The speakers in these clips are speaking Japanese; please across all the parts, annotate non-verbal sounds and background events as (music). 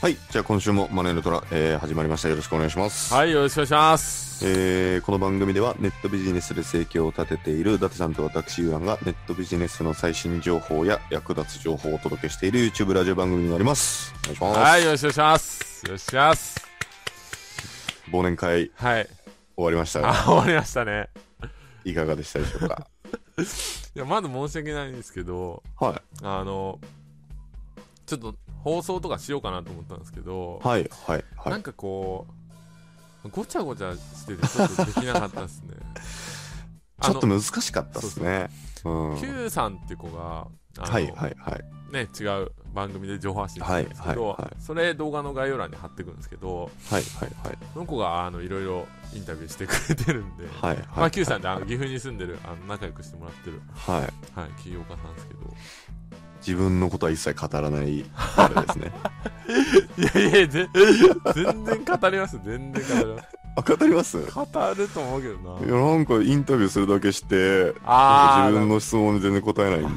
はい。じゃあ今週もマネーの虎、えー、始まりました。よろしくお願いします。はい、よろしくお願いします。えー、この番組ではネットビジネスで生計を立てている伊達さんと私、ユーランがネットビジネスの最新情報や役立つ情報をお届けしている YouTube ラジオ番組になります。お願いします。はい、よろしくお願いします。よろしくお願いします。忘年会はい。終わりましたあ、が、終わりましたね。いかがでしたでしょうか？(laughs) いや、まず申し訳ないんですけど、はあの、ちょっと放送とかしようかなと思ったんですけど、い。はい、はい、はないん。かこう、ごちゃごちゃしててちょっとできなかったですね。(laughs) ちょっとあの難しかったですね。Q さんって子が、あのはい、はい。ね、違う番組で情報発信してるんですけど、はいはいはいそれ動画の概要欄に貼ってくるんですけど、はい、はい、はい。その子があのいろいろインタビューしてくれてるんで、(laughs) はい、まあ、はい。Q さんってあの岐阜に住んでるあの仲良くしてもらってる、はい。はい、起業家さんですけど、自分のことは一切語らない、(laughs) あれですね。いやいや、ぜ全然語ります、全然語ります。あ、語ります？い語ると思うけどな。や、なんかインタビューするだけして、自分の質問に全然答えないんで、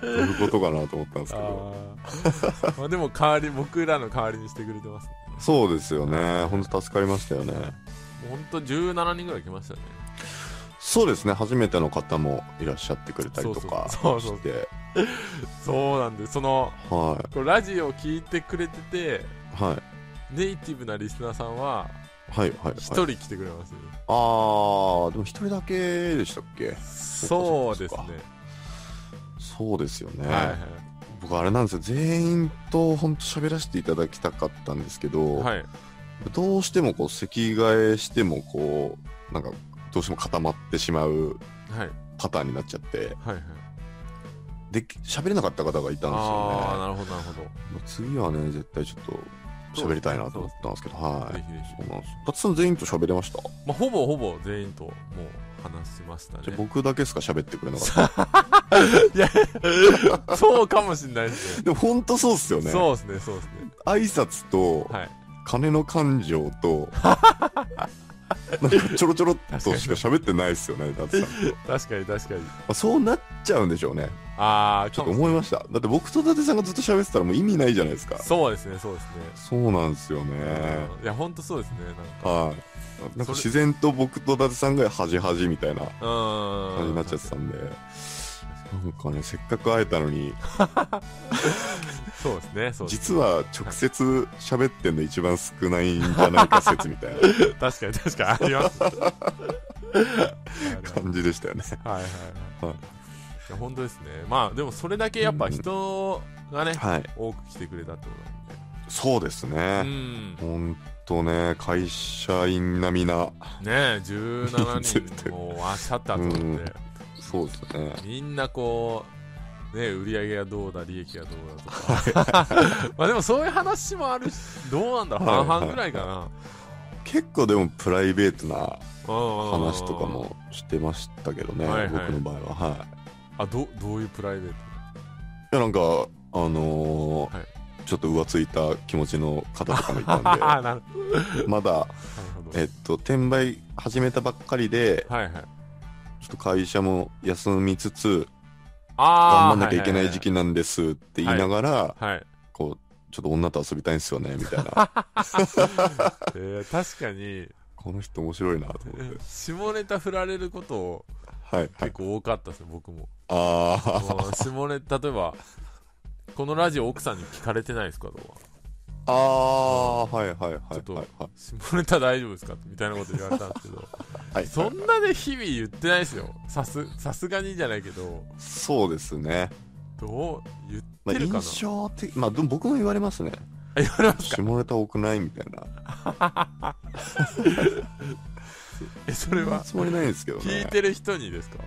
どういうことかなと思ったんですけど。あーまあでも代わり、僕らの代わりにしてくれてます、ね。そうですよね。本当助かりましたよね。本当17人ぐらい来ましたね。そうですね。初めての方もいらっしゃってくれたりとかして。そうなんで、その、はこれラジオを聞いてくれてて、い。はい。ネイティブなリスナーさんは、はい、はい。一はい、人来てくれますね。あー、でも一人だけでしたっけ？そうですね。そうですよね。はいはい。僕あれなんですよ。全員と本当喋らせていただきたかったんですけど、はい。どうしてもこう席替えしてもこうなんかどうしても固まってしまうはい。パターンになっちゃってはいはい。で喋れなかった方がいたんですよああ、ねなるほど、なるほど。次はね絶対ちょっと喋りたいなと思ったんですけどはいぜひぜひ。そうなんです伊達さん全員と喋れました？まあ、ほぼほぼ全員ともう話しましたねじゃあ。僕だけですか喋ってくれなかった (laughs) いや、そうかもしんないですね。でも本当そうっすよねそうですね、そうですね。挨拶とはい。金の感情と (laughs) (laughs) ちょろちょろっとしか喋ってないっすよね (laughs) 伊達さんと、ま確かに確かに。あ、そうなっちゃうんでしょうねああ、ちょっと思いました。だって僕と伊達さんがずっと喋ってたらもう意味ないじゃないですか。そうですね、そうですね。そうなんですよね。うんいや、ほんとそうですね、はい。なんか自然と僕と伊達さんが端端みたいな。感じになっちゃってたんで。なんかね、せっかく会えたのに、(laughs) そうですね、そうです実は直接喋ってんの一番少ないんじゃないか説みたいな (laughs) 確かに確かにあります。(laughs) 感じでしたよね。はいはいはいはい。いや、本当ですね。まあ、でもそれだけやっぱ人がね、はい。多く来てくれたってことそうですなんで。うね。ん。ほんとね、会社員並みな、ねえ、17人もうわっしゃったと思って、そうですね。みんなこう、ね、売り上げがどうだ、利益がどうだとか。(laughs) まあでもそういう話もあるし、どうなんだろう、はい半々ぐらいかな。結構でもプライベートな話話とか。もしてましたけどね、はいはい僕の場合は。はい。あ、ど、どういうプライベーいやなんかあのーはいちょっと浮ついた気持ちの方とかもいたんで (laughs) まだ。えっと転売始めたばっかりではいはい。ちょっと会社も休みつつああ。頑張んなきゃいけない時期なんですって言いながら、はいはい。はい。こうちょっと女と遊びたいんですよねみたいな (laughs) えー確かに、この人面白いなと思って下ネタ振られることはいはい結構多かったですね、僕も。ああ下ネタ、例えば、このラジオ奥さんに聞かれてないですかとか。ああはいはいはいはいちょっとはい下ネタ大丈夫ですか？みたいなこと言われたんですけど、(laughs) はい。そんなで日々言ってないですよ。さす、さすがにじゃないけど、そうですね。どう言まあってるかな、印象的まあ僕も言われますね。あ言われますか？下ネタ多くないみたいな。(laughs) え、それは、つもりないんですけどね。聞いてる人にですか？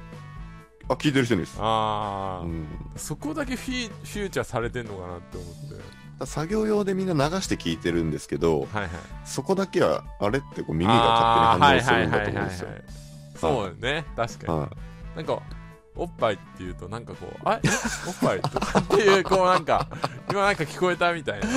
あ聞いてる人にです。ああ、うん。そこだけフィーフューチャーされてんのかなって思って。作業用でみんな流して聞いてるんですけどはいはい。そこだけはあれってこう耳が勝手に反応するんだと思うんですよ。そう。よね、確かに。はなんか、おっぱいって言うとなんかこうあえおっぱいとかっていうこうなんか (laughs) 今なんか聞こえたみたいな。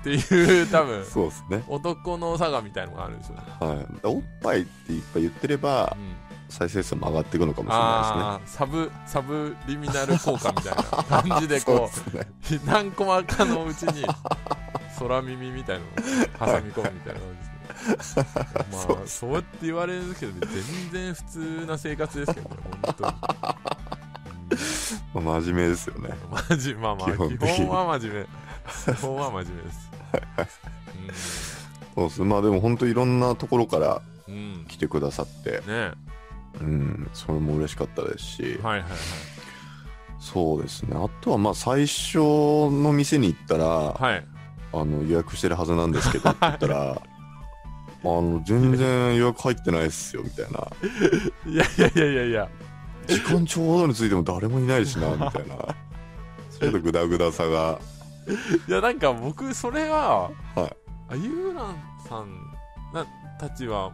っていう多分そうですね。男の差がみたいのがあるんですよね、はい。おっぱいっていっぱい言ってればうん、再生数も上がっていくのかもしれなあーサブサブリミナル効果みたいな (laughs) 感じいですねでこそうですね。う何コマかのうちに空耳みたいなのを挟み込むみたいな感じですね。まあそうそうやって言われるけど全然普通な生活ですけどね本当に、まあ真面目ですよねうん、マジまあまあ基基本は真面目基本は真面目ですそうですまあでも本当いろんなところからうん、うん、来てくださってねうんそれも嬉しかったですし、はいはいはい。そうですね。あとはまあ最初の店に行ったら、はい。あの予約してるはずなんですけどって言ったら (laughs) あの全然予約入ってないっすよみたいな。いやいやいやいやいや。時間ちょうどについても誰もいないしな (laughs) みたいな。ちょっとグダグダさが。いやなんか僕それははい。あゆうらんさんなたちは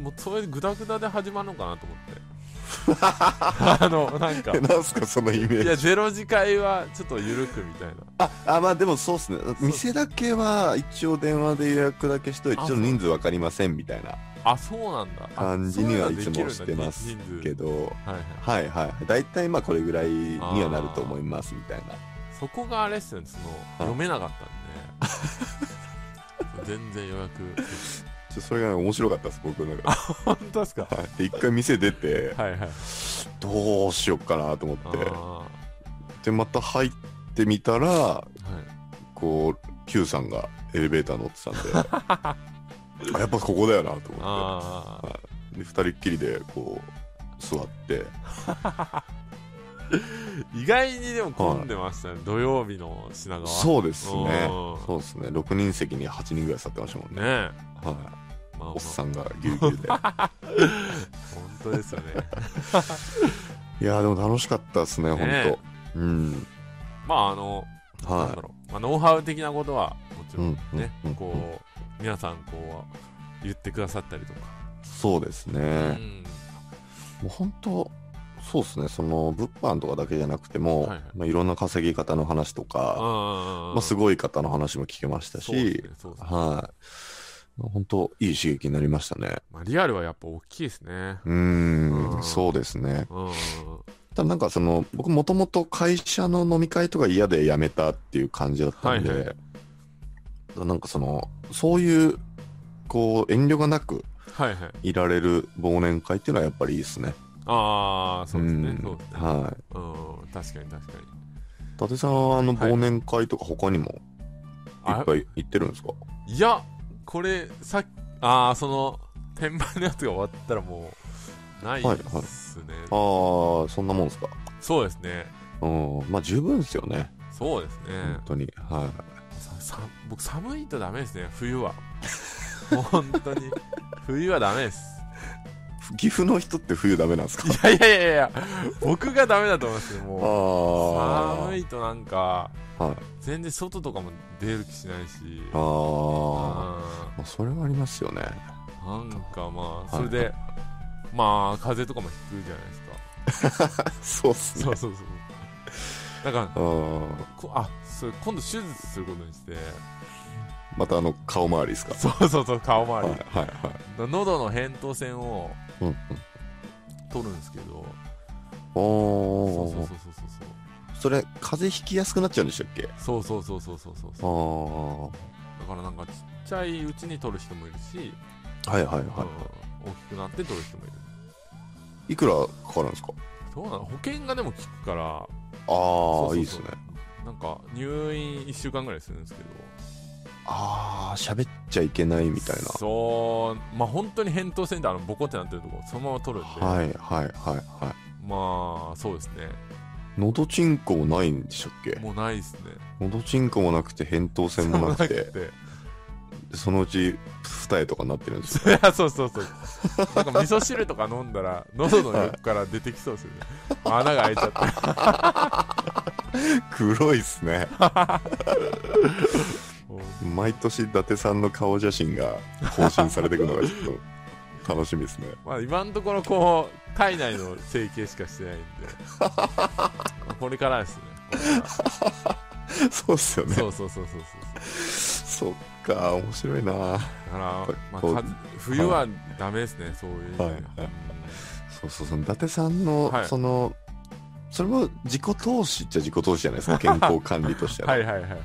もうそれでグダグダで始まるのかなと思って。(laughs) あのなんか。えなんすかそのイメージ。いやゼロ次会はちょっと緩くみたいな。ああまあでもそうっすね。店だけは一応電話で予約だけしといてあちょっと人数分かりませんみたいな。あそうなんだ。あ感じにはいつもしてますけど。はいはい。はいはい大体まあこれぐらいにはなると思いますみたいな。そこがあれっすよね。その読めなかったんで。(laughs) 全然予約それが面白かったです僕の中本当ですか？で、はい、で一回店出てはいはい。どうしよっかなと思あって。ー。でまた入ってみたらはい。こう Q さんがエレベーター乗ってたんで。(laughs) あやっぱここだよなと思っあてで二人っきりでこう座って。ー (laughs) (laughs) 意外にでも混んでましたね、土曜日の品川。そうですね。うん。そうですね。6人席に8人ぐらい座ってましたもんね、ねえ。はい、まあ、まあ。おっさんがぎゅうぎゅうで。(laughs) 本当ですよね。(laughs) いやーでも楽しかったですねね本当。うん。まああの、なんはだろう、まあ、ノウハウ的なことはもちろんね、うんうんこう皆さんこう言ってくださったりとか、いそうですね、うん。もう本当そうですね。その物販とかだけじゃなくても、はいはい。まあ、いろんな稼ぎ方の話とか、あまあ、すごい方の話も聞けましたし、はい。本当いい刺激になりましたね。まあ、リアルはやっぱ大きいですね。うーん、うん。そうですね。ただなんかその、僕もともと会社の飲み会とか嫌で辞めたっていう感じだったんで、はいはなんかその、そういう、こう、遠慮がなくいられる忘年会っていうのはやっぱりいいですね。ああそうですね。うですね。はい。うん確かに確かに。伊達さんはあのはい忘年会とか他にもい。あっぱい行ってるんですか、いやこれさっああその転売のやつが終わったらもうないですね、ああ、そんなもんですか？そうですね。うん。まあ十分ですよね。そうですね。本、当に。はい。ささ僕寒いとダメですね冬は。(laughs) 本当に。冬はダメです岐阜の人って冬ダメなんですか？いやいやいやいや僕がダメだと思いますよもうあ寒いとなんかあ。はい。全然外とかも出る気しないしああ。あまあ、それはありますよね。なんかまあはいそれで、まあ風邪とかもひくじゃないですか (laughs) そうっすね。そうそうそうだから。こあそれ今度手術することにしてまたあの、顔周りですか？そうそうそう顔周り、はいはいはい。喉の扁桃腺をうんうん。取るん。ですけどおー。そうそうそうそうそう。それ、風邪ひきやすくなっちゃうんでしたっけ？そうそうそうそうそうそうあそう。あ。だからなんかちっちゃいうちに取る人もいるし、はいはいはい。うん大きくなって取る人もいる。いくらかかるんですか？そうなの？保険がでも効くから。ああいいですね。なんか入院1週間ぐらいするんですけどああ、喋っちゃいけないみたいな。そう。まあ本当に扁桃腺であのボコってなってるとこそのまま取るんで、はいはいはいはい。まあそうですね。喉チンコもないんでしたっけ？もうないですね。喉チンコもなくて扁桃腺もなくて。(laughs) てそのうち二重とかなってるんですよ。い (laughs) やそうそうそう。なんか味噌汁とか飲んだら喉の横から出てきそうですよね。(laughs) 穴が開いちゃって。黒いっすね。も毎年伊達さんの顔写真が更新されていくのがちょっ楽しみですね。(laughs) まあ今のところこう体内の整形しかしてないんで (laughs) これからですねそうっすよね。らそうそうそうそうそうそっか、面白いな。はだから、まあ、か冬はダメですね、そういう、はいはいそうそうそう、伊達さんの、はいその、それも自己投資っちゃ自己投資じゃないですか、健康管理としては。はいはいはいはい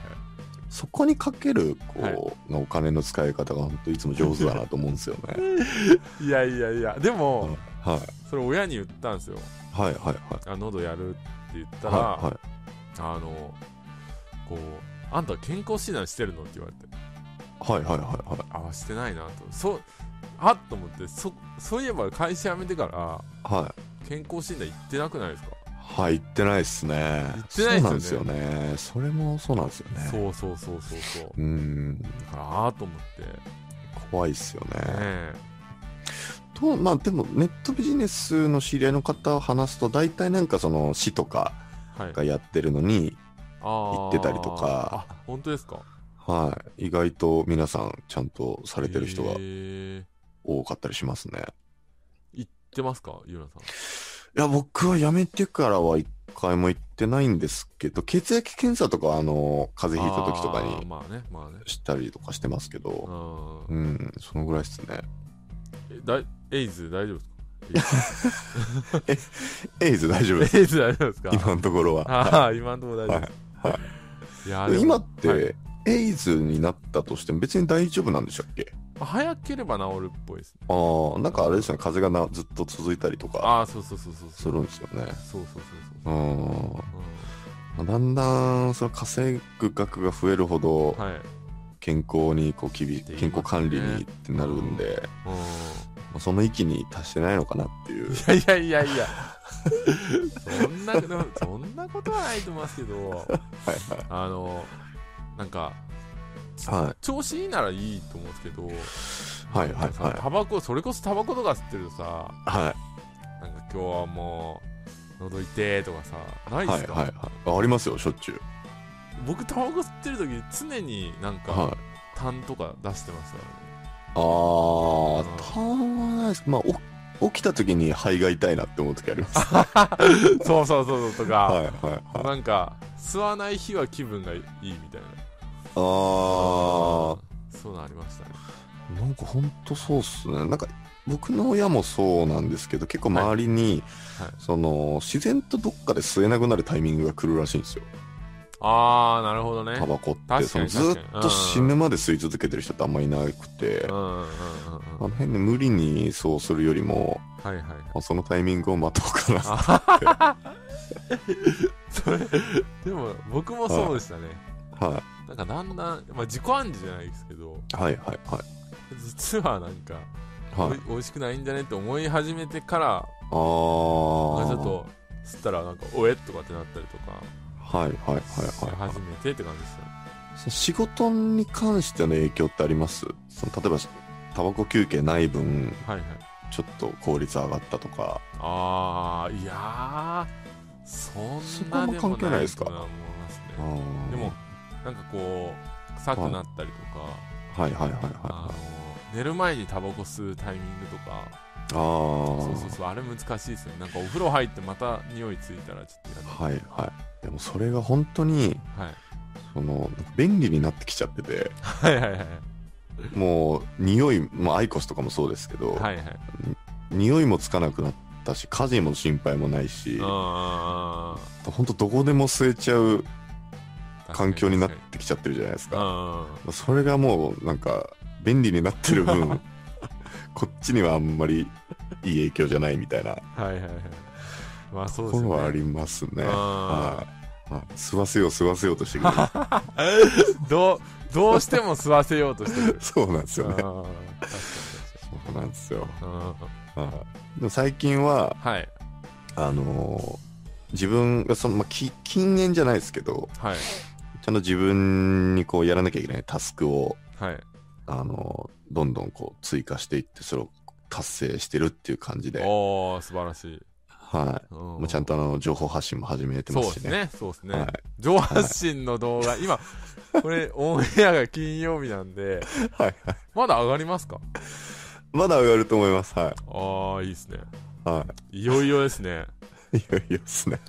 そこにかける、こう、はいお金の使い方が本当いつも上手だなと思うんですよね。(laughs) いやいやいやでも、はい。それ親に言ったんですよはいはいはい。あ喉やるって言ったら、はいはい。あのこうあんた健康診断してるの？って言われてはいはいはいはい。あしてないなとそうあっと思ってそそういえば会社辞めてからはい。健康診断行ってなくないですか？はい、行ってないっすね。行ってないっすよねそうなんですよね。それもそうなんですよね。そうそうそうそうそうう。ん。だからああと思ってね怖いっすよね。えと、まあでも、ネットビジネスの知り合いの方を話すと、大体なんかその市とかはいがやってるのに、行ってたりとかあ本当ですか？はい。意外と皆さんちゃんとされてる人が多かったりしますね。行ってますかゆうなさん？いや、僕は辞めてからは一回も行ってないんですけど、血液検査とかはあの、風邪ひいた時とかにまあねまあね。したりとかしてますけど、うんうん、そのぐらいですね。えだいエイズ大丈夫ですか？エイズ大丈夫です。エイズ大丈夫ですか？今のところは。ああ今のところ大丈夫です、はい。い。や今って、はい。エイズになったとしても別に大丈夫なんでしたっけ？まあ早ければ治るっぽいですね。ああ、なんかあれですよね、風邪がなずっと続いたりとか。ああそうそうそうそうするんですよね。そうそうそううそう、ん。うまあだんだん、その稼ぐ額が増えるほどん、、はい。健康にこう厳健康管理にってなるんで、うん。まあその域に達してないのかなっていう。いやいやいやいや。そんなそんなことはないと思いますけど。(laughs) はい。あのなんかはい。はい。調子いいならいいと思うんですけどはいはいさはいタバコそれこそタバコとか吸ってるとさはい。なんか今日はもう喉痛えとかさないですか、はいはいはい。あありますよ、しょっちゅう。僕タバコ吸ってる時常になんか、はい。痰とか出してましたよねあー、たまないです。まあ、お起きた時に肺が痛いなって思う時あります。は (laughs) そうそうそうそうとか、いはいはい。なんか吸わない日は気分がいいみたいなあー、そういうのありましたね。なんかほんとそうっすね。なんか、僕の親もそうなんですけど、結構周りに、はい。その、自然とどっかで吸えなくなるタイミングが来るらしいんですよ。ああなるほどね。タバコって。そのずっと死ぬまで吸い続けてる人ってあんまいなくて、あの辺で無理にそうするよりも、はいはい。はいまあ、そのタイミングを待とうかな。あ (laughs) それでも僕もそうでしたね。はなんかだんだん、まあ、自己暗示じゃないですけどい。はいはいはい。実はなんか、はい。おい美味しくないんじゃねって思い始めてからあちょっと吸ったらなんかおえとかってなったりとかはいはいはいしはい、はい。始めてって感じでしたね。その仕事に関しての影響ってあります？その例えばタバコ休憩ない分はいはい。ちょっと効率上がったとか。ああいやーそんなでももない関係ないですかと思いますあねーでもなんかこう臭くなったりとか、はい。はいはいあはの寝る前にタバコ吸うタイミングとかいああそうそうそうあれ難しいですよね。なんかお風呂入ってまた匂いついたらちょっと嫌だ。はいはい。でもそれが本当にはい。その便利になってきちゃってて。はいはいはいもう匂いもうアイコスとかもそうですけど、はいはい。匂いもつかなくなったし火事も心配もないしあ本当どこでも吸えちゃうー環境になってきちゃってるじゃないですか。にそれがもうなんか便利になってる分 (laughs) こっちにはあんまりいい影響じゃないみたいな。うんはいはいはい。まあそうとですよね。はありますね。あはい。はい吸わせよう吸わせようとしてくる。ー (laughs) どうどうしても吸わせようとしてる。(laughs) そうなんですよね。そうなんですよ。でも最近ははい。あのー自分がその、まあ、き禁煙じゃないですけどはいちゃんと自分にこうやらなきゃいけないタスクをはいあのーどんどんこう追加していってそれを達成してるっていう感じで、おー素晴らしいはい。うんもうちゃんとあの情報発信も始めてましね。そうですすねそうですね、はい上半身の動画、今、これ、オンエアが金曜日なんで、はいはい。まだ上がりますか？まだ上がると思います。はい。ああ、いいですね。はいよいよですね。(laughs) い。いやいやですね。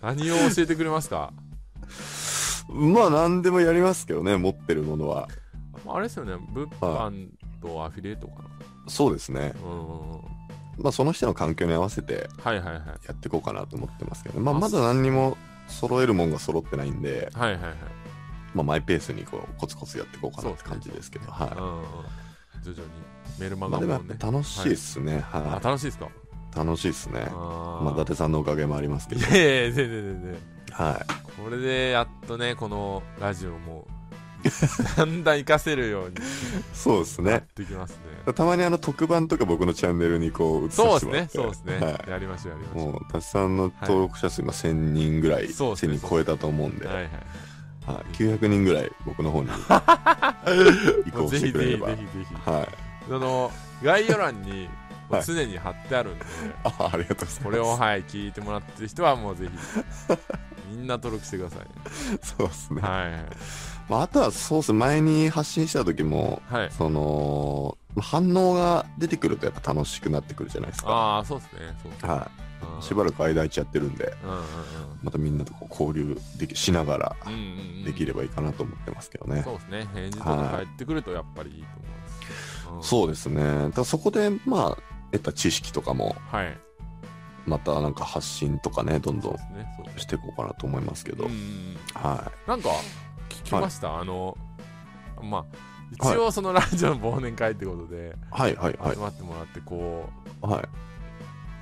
何を教えてくれますか？まあ、何でもやりますけどね、持ってるものは。あれですよね、物販とアフィリエイトかな。そうですね。うん。まあ、その人の環境に合わせてはいはいはい。やっていこうかなと思ってますけどね。まあ、あまだ何にも揃えるもんが揃ってないんで、はいはいはい。まあ、マイペースにこう、コツコツやっていこうかなって感じですけど、うんは徐々にメルマい。まあ、でも楽しいっすね。あ、は楽しいですかい。楽しいっすね。あまあ、伊達さんのおかげもありますけど。いやいや、全然全然。はい。これでやっとね、このラジオも、だんだん活かせるように (laughs) そうですね。てきますね。たまにあの特番とか僕のチャンネルにこう映さそうですね。そうですね。はい。やりましょう、やりましょもう、達さんの登録者数今1000人ぐらい、そうですね1000人超えたと思うんで、う。はいはい。はい、900人ぐらい僕の方に (laughs) 移行ぜひぜひしてくれれば。ぜひぜひ。はい。その、概要欄に、常に貼ってあるんで、(laughs) あ、ありがとうございます。これを、はい、聞いてもらってる人はもうぜひ、みんな登録してくださいね。(laughs) そうですね。はいまあ、あとはそうですね、前に発信した時も、はい。はい。その、反応が出てくるとやっぱ楽しくなってくるじゃないですか。ああ、そうですね。そうですね。はうんい。しばらく間空いちゃってるんで、うんうんまたみんなとこう交流できしながらうん。うんうんうん。できればいいかなと思ってますけどね。そうですね。返事とか返ってくるとやっぱりいいと思います。そうですね。だからそこで、まあ、得た知識とかも、うん。はい。またなんか発信とかね、どんどんしていこうかなと思いますけど、はなんか、聞きました、あの、まあ、一応そのラジオの忘年会ってことで、い。はいはいはい集。まってもらって、こはい。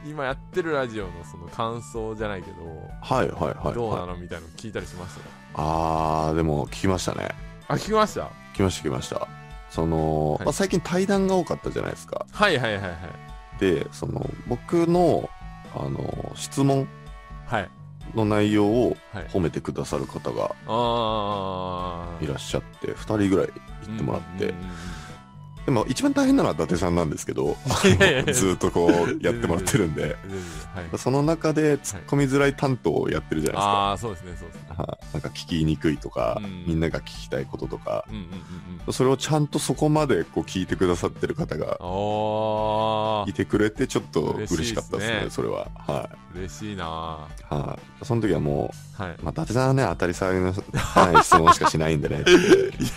う、今やってるラジオのその感想じゃないけど、はいはいはい。どうなはい、のみたいなの聞いたりしました？あー、でも聞きましたね。あ、聞きました？聞きました聞きました。その、はいまあ、最近対談が多かったじゃないですか。はいはいはいはい。で、その、僕の、あの、質問はい。の内容をはい。褒めてくださる方が。いらっしゃって、2人ぐらい言ってもらって、うんうんうんうんでも一番大変なのは伊達さんなんですけど、ずーっとこうやってもらってるんで、はい。その中で突っ込みづらい担当をやってるじゃないですか。ああ、そうですね、そうですね。はいなんか聞きにくいとか、うんみんなが聞きたいこととか、うんうんうんうん。それをちゃんとそこまでこう聞いてくださってる方があいてくれて、ちょっと嬉しかったですね、ねそれは。はー、嬉しいない。はい。その時はもーはい。う、まあ、伊達さんはね、当たり障りのない質問しかしないんでね、って (laughs) い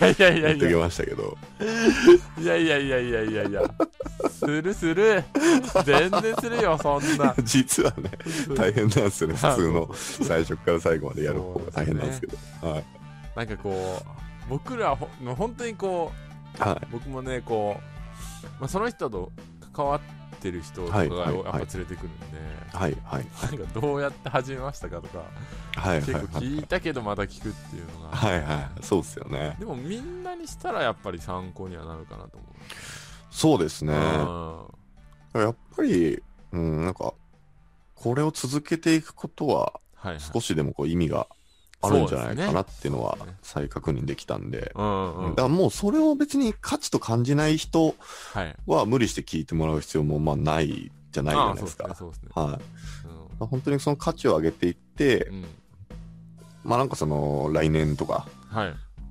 やいやいや言っときましたけど、いやいやいやいやいやいや、するする、全然するよ、そんな。(laughs) 実はね、大変なんですよね、(laughs) 普通の最初から最後までやる方が大変なんですけど。はい。なんかこう、僕らほ本当にこう、はい。僕もね、こう、まあ、その人と関わってる人とかがやっぱ連れてくるんで、はい。はい。なんかどうやって始めましたかとか、はい。結構はい。聞いたけどまた聞くっていうのが、はい。はい。そうですよね。でもみんなにしたらやっぱり参考にはなるかなと思う。そうですね。うんやっぱり、うん、なんか、これを続けていくことは。少しでもこう意味があるんじゃないかなっていうのは再確認できたんで。うんうんだからもうそれを別に価値と感じない人は無理して聞いてもらう必要もまあないじゃないじゃないですか。本当にその価値を上げていってう、ん。うんまあなんかその来年とか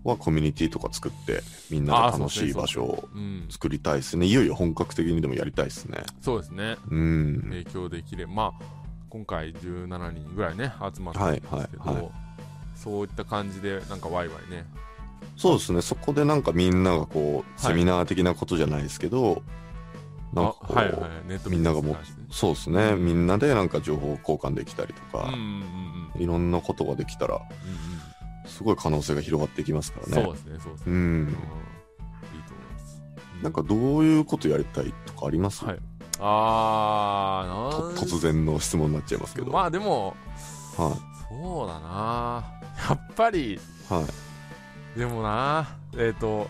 はコミュニティとか作ってみんなで楽しい場所をうん。作りたいですね。いよいよ本格的にでもやりたいですね。そうですね。うん。提供できれば、まあ、今回17人ぐらいね、集まったんですけど、はいはいはいそういった感じで、なんかワイワイね。そうですね。そこでなんかみんながこう、セミナー的なことじゃないですけど、なんかはいはい。ネットみんながもそうですね。みんなでなんか情報交換できたりとか。いろんなことができたら、うんすごい可能性が広がっていきますかうん、らね。そうですね、そうですね。うん。なんかどういうことやりたいとかあります、はいあとー、なん突然の質問になっちゃいますけど。まあでも、はそうだなやっぱり、い。はい。でもなえっ、と、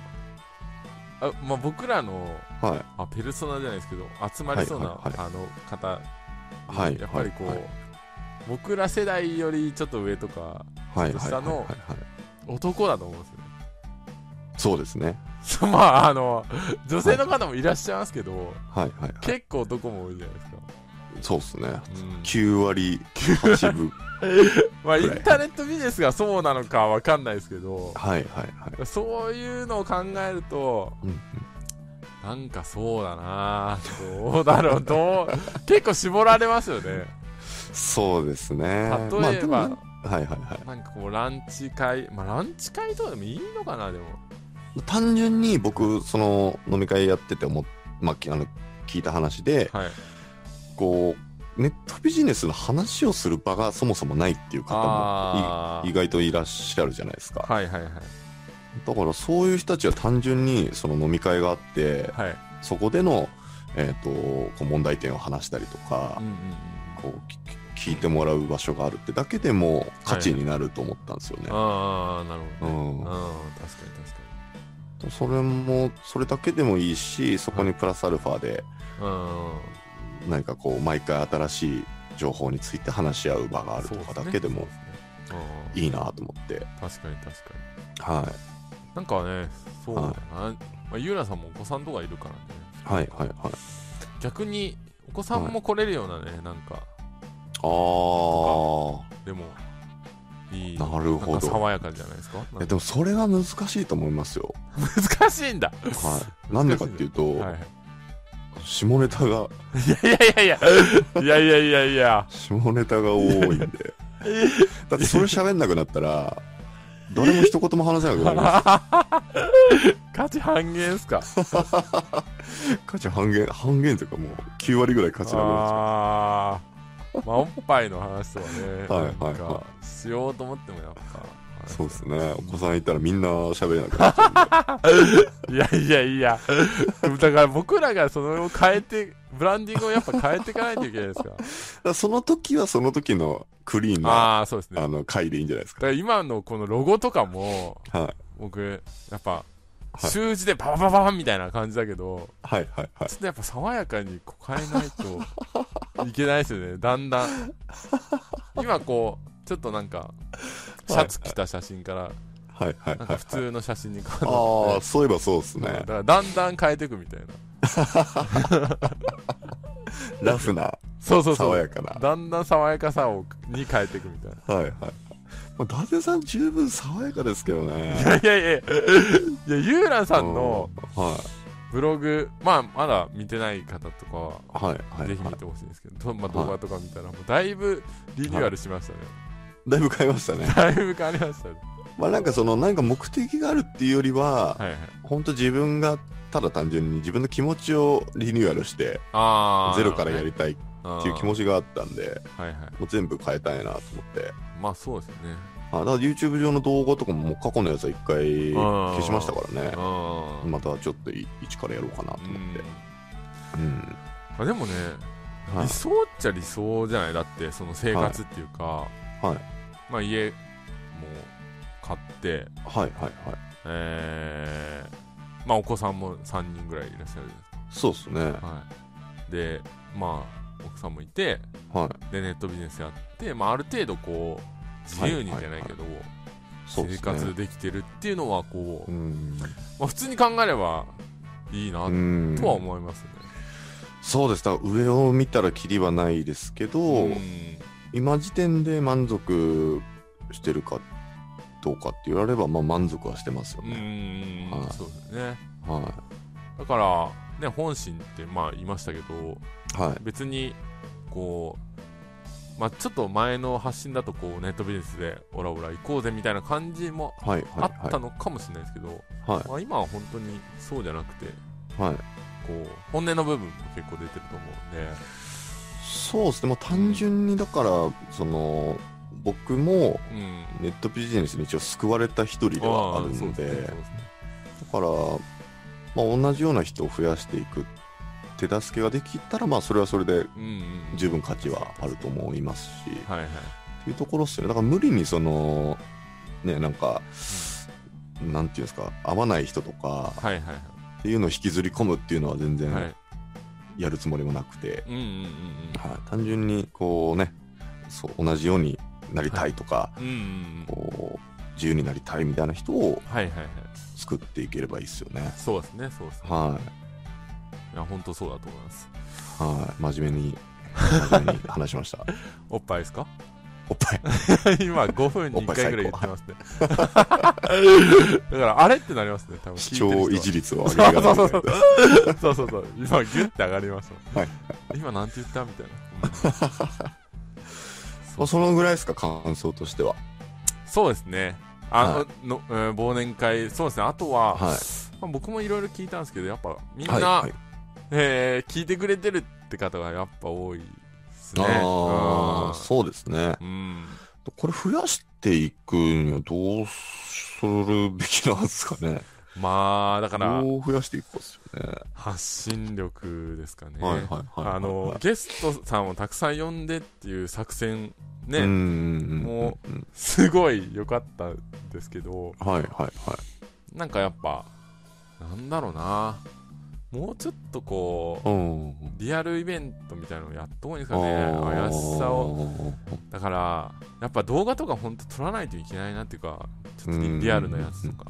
あまあ、僕らのはい。あペルソナじゃないですけど集まりそうな、はいはいあの方はい。やっぱりこう、はい僕ら世代よりちょっと上とかはい。はい。下のはいはいはい男だと思うんですよねそうですね。(laughs) まああの女性の方もいらっしゃいますけど、はい。はい。はい。結構男も多いじゃないですか、そうですね。うん9割 (laughs) 8分。まあインターネットビジネスがそうなのかわかんないですけどはい。はい。はい。そういうのを考えるとうんうんなんかそうだなどうだろうどう (laughs) 結構絞られますよねそうですね。例えば、まあはいはいはい。なんかこうランチ会まあランチ会とかでもいいのかなでも単純に僕、その飲み会やってて思っ、まあ、きあの聞いた話で、はいこう、ネットビジネスの話をする場がそもそもないっていう方も意外といらっしゃるじゃないですか。あはいはいはい。だからそういう人たちは単純にその飲み会があって、はい。そこでの、えっ、と、こう問題点を話したりとかうん、うんうん。こうき聞いてもらう場所があるってだけでも価値になると思ったんですよね。ああなるほどね。うん。うん確かに確かそれも、それだけでもいいし、そこにプラスアルファで、にうん何かこう、毎回新しい情報について話し合う場があるとかだけでもいいなと思って。確かに確かに。はなんかねそうだな、はい。まあ、ゆうらさんもお子さんとかいるからね。い。はいはいはい。逆にお子さんも来れるようなね、なんか。あでもいい。なるほど。なんか爽やかじゃないですか？でもそれは難しいと思いますよ。(laughs) 難しいんだ。はい。なんでかっていうと、はい下ネタが。いやいやいや。いやいやいやいや。下ネタが多いんで。(laughs) だってそれ喋んなくなったら誰も一言も話せなくなりす価値半減っすか。(laughs) 価値半減半減というかもう9割ぐらい価値なくなっちゃう。あまあおっぱいの話とかね。はいはい、はい、しようと思ってもやっぱ。そうですね。お子さんいたらみんな喋れなくなっちゃうんで。いやいやいやだから僕らがそれを変えてブランディングをやっぱ変えていかないといけないですかその時はその時のクリーンな、ああそうですねあの、回でいいんじゃないですか。だから今のこのロゴとかもはい。僕やっぱはい習字でパパパパパンみたいな感じだけどはいはいはいちょ。っとやっぱ爽やかにこう変えないといけないですよねだんだん今こうちょっとなんかシャツ着た写真から。はいはいはい、なんか普通の写真に変あわって。あ、そういえばそうですだね。からだんだん変えていくみたいな。(laughs) ラフな、そうそうそう。爽やかな。だんだん爽やかさをに変えていくみたいな。はいはい。まあ、伊達さん十分爽やかですけどいね。やいやいや。いやゆうらさんの。ブログまあまだ見てない方とかははいはい、はい。ぜひ見てほしいんですけど、まあ、動画とか見たらもうだいぶリニューアルしましたね、だいぶ変えましたね。だいぶ変わりましたね。まあなんかその、何か目的があるっていうよりは、はいはい。本当自分がただ単純に自分の気持ちをリニューアルして、ああゼロからやりたいっっていう気持ちがあったんで、はいはい。もう全部変えたいなと思って。まあそうですよね。あだから YouTube 上の動画とかももう過去のやつは一回消しましたからね。ああまたちょっとい一からやろうかなと思って。うん。まあでもね、はい。理想っちゃ理想じゃない？だってその生活っていうか、はいまあ家も買ってはいはいはい。えー、まあお子さんも3人ぐらいいらっしゃるそうっすね。はいでまあ奥さんもいてはい。でネットビジネスやって、まあ、ある程度こう自由にじゃないけど、生そうっすね。活できてるっていうのはこう、うん。まあ、普通に考えればいいなうんとは思いますね、そうです。だ上を見たらキリはないですけど、うん今時点で満足してるかどうかって言われれば、まあ満足はしてますようね。んはいそうですねはだからね本心ってまあ言いましたけどい。はい。別にこうまあちょっと前の発信だとこうネットビジネスでオラオラ行こうぜみたいな感じもはい。あはい。ったのかもしれないですけど、はい。まあ、今は本当にそうじゃなくてはい。こう本音の部分も結構出てると思うんでそうですね。もう単純にだから、その、僕もうん。ネットビジネスに一応救われた一人ではあるので、だから、まあ、同じような人を増やしていく手助けができたら、まあ、それはそれで十分価値はあると思いますし、はいはいっていうところっすよね。だから無理にその、ね、なんか、なんていうんですか、合わない人とかはいはいっていうのを引きずり込むっていうのは全はいは然いやるつもりもなくて、単純にこうね、そう同じようになりたいとか、こう自由になりたいみたいな人をはいはいはい作っていければいいっすよね。そうですねそうですねはいや本当そうだと思いますい。はい。真面目に、(laughs) 真面目に話しました。おっぱいですか？おっぱい。(laughs) 今5分に1おっぱい回ぐらい言ってますね。(laughs) だから、あれってなりますね、多分視。聴維持率を上げながら。そうそうそうそうそうそう。今、ギュッて上がりました。はい今、なんて言ったみたいな。(laughs) そのぐらいですか、感想としては。そうですね。あの、はのえー忘年会、そうですね。あとは、はい。まあ、僕もいろいろ聞いたんですけど、やっぱみんな、はいはいえー聞いてくれてるって方がやっぱ多いね。ああ、そうですね。うん。うんこれ増やしていくにはどうするべきなんですかね。まあ、だから、どう増やしていくかですよね。発信力ですかね。はいはいはいはいあの、ゲストさんをたくさん呼んでっていう作戦、ね、うんもうんすごい良かったんですけど、はいはいはい。なんかやっぱ、なんだろうな、もうちょっとこう、うん。リアルイベントみたいなのやっとこいいんですかね、怪しさを。だから、やっぱ動画とか本当撮らないといけないなっていうか、ちょっとリリアルなやつとか。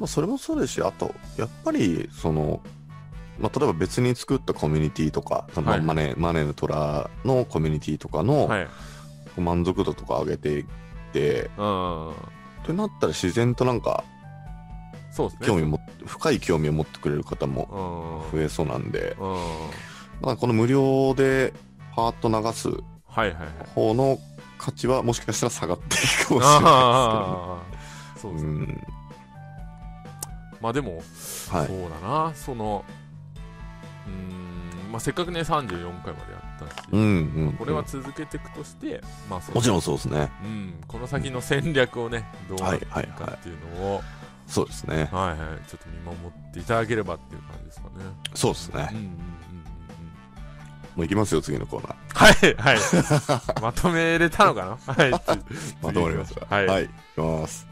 まあ、それもそうですし、あと、やっぱり、その、まあ、例えば別に作ったコミュニティとか、はいマネ、マネの虎のコミュニティとかのはい。満足度とか上げていって、うん。ってなったら自然となんか、そうですね。興味も、深い興味を持ってくれる方もうん。増えそうなんで、うん。まあ、この無料でパーッと流すはいはいはい。方の価値はもしかしたら下がっていくかもしれないでですすね。ね。まあでも、うん。はい。そうだな、その、うーん、まあせっかくね、34回までやったし、うんうん。これは続けていくとして、まあもちろんそうですね。うん、この先の戦略をね、どうなっていくかっていうのを、そうですね。はいはい、ちょっと見守っていただければっていう感じですかね。そうですねうん。うんうんうんうん。もう行きますよ、次のコーナー。はい、はい。(laughs) まとめれたのかな？はい。(laughs) つまとまりました。はい。はい。行きます。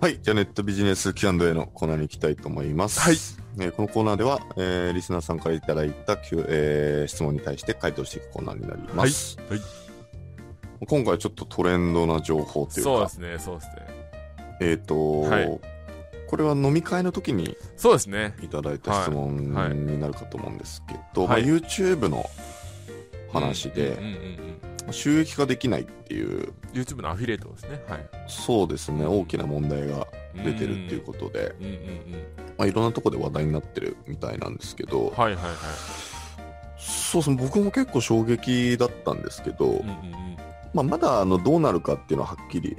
はい。じゃあ、ネットビジネス Q&A のコーナーに行きたいと思います。はい。えーこのコーナーでは、えーリスナーさんからいただいた、Q えー質問に対して回答していくコーナーになります。はいはい今回ちょっとトレンドな情報というかそうで、すね、そうですね。えっ、と、はいこれは飲み会の時にそうですね。いただいた質問になるかと思うんですけど、はいまあ、YouTube の話でうんうんうんうん収益化できないっていう、YouTube のアフィリエイトですね。はい。そうですね、大きな問題が出てるっていうことで、うんうんうん。まあ、いろんなところで話題になってるみたいなんですけど、はいはいはい。そうですね、僕も結構衝撃だったんですけど、うんうんうん。まあ、まだあのどうなるかっていうのははっきり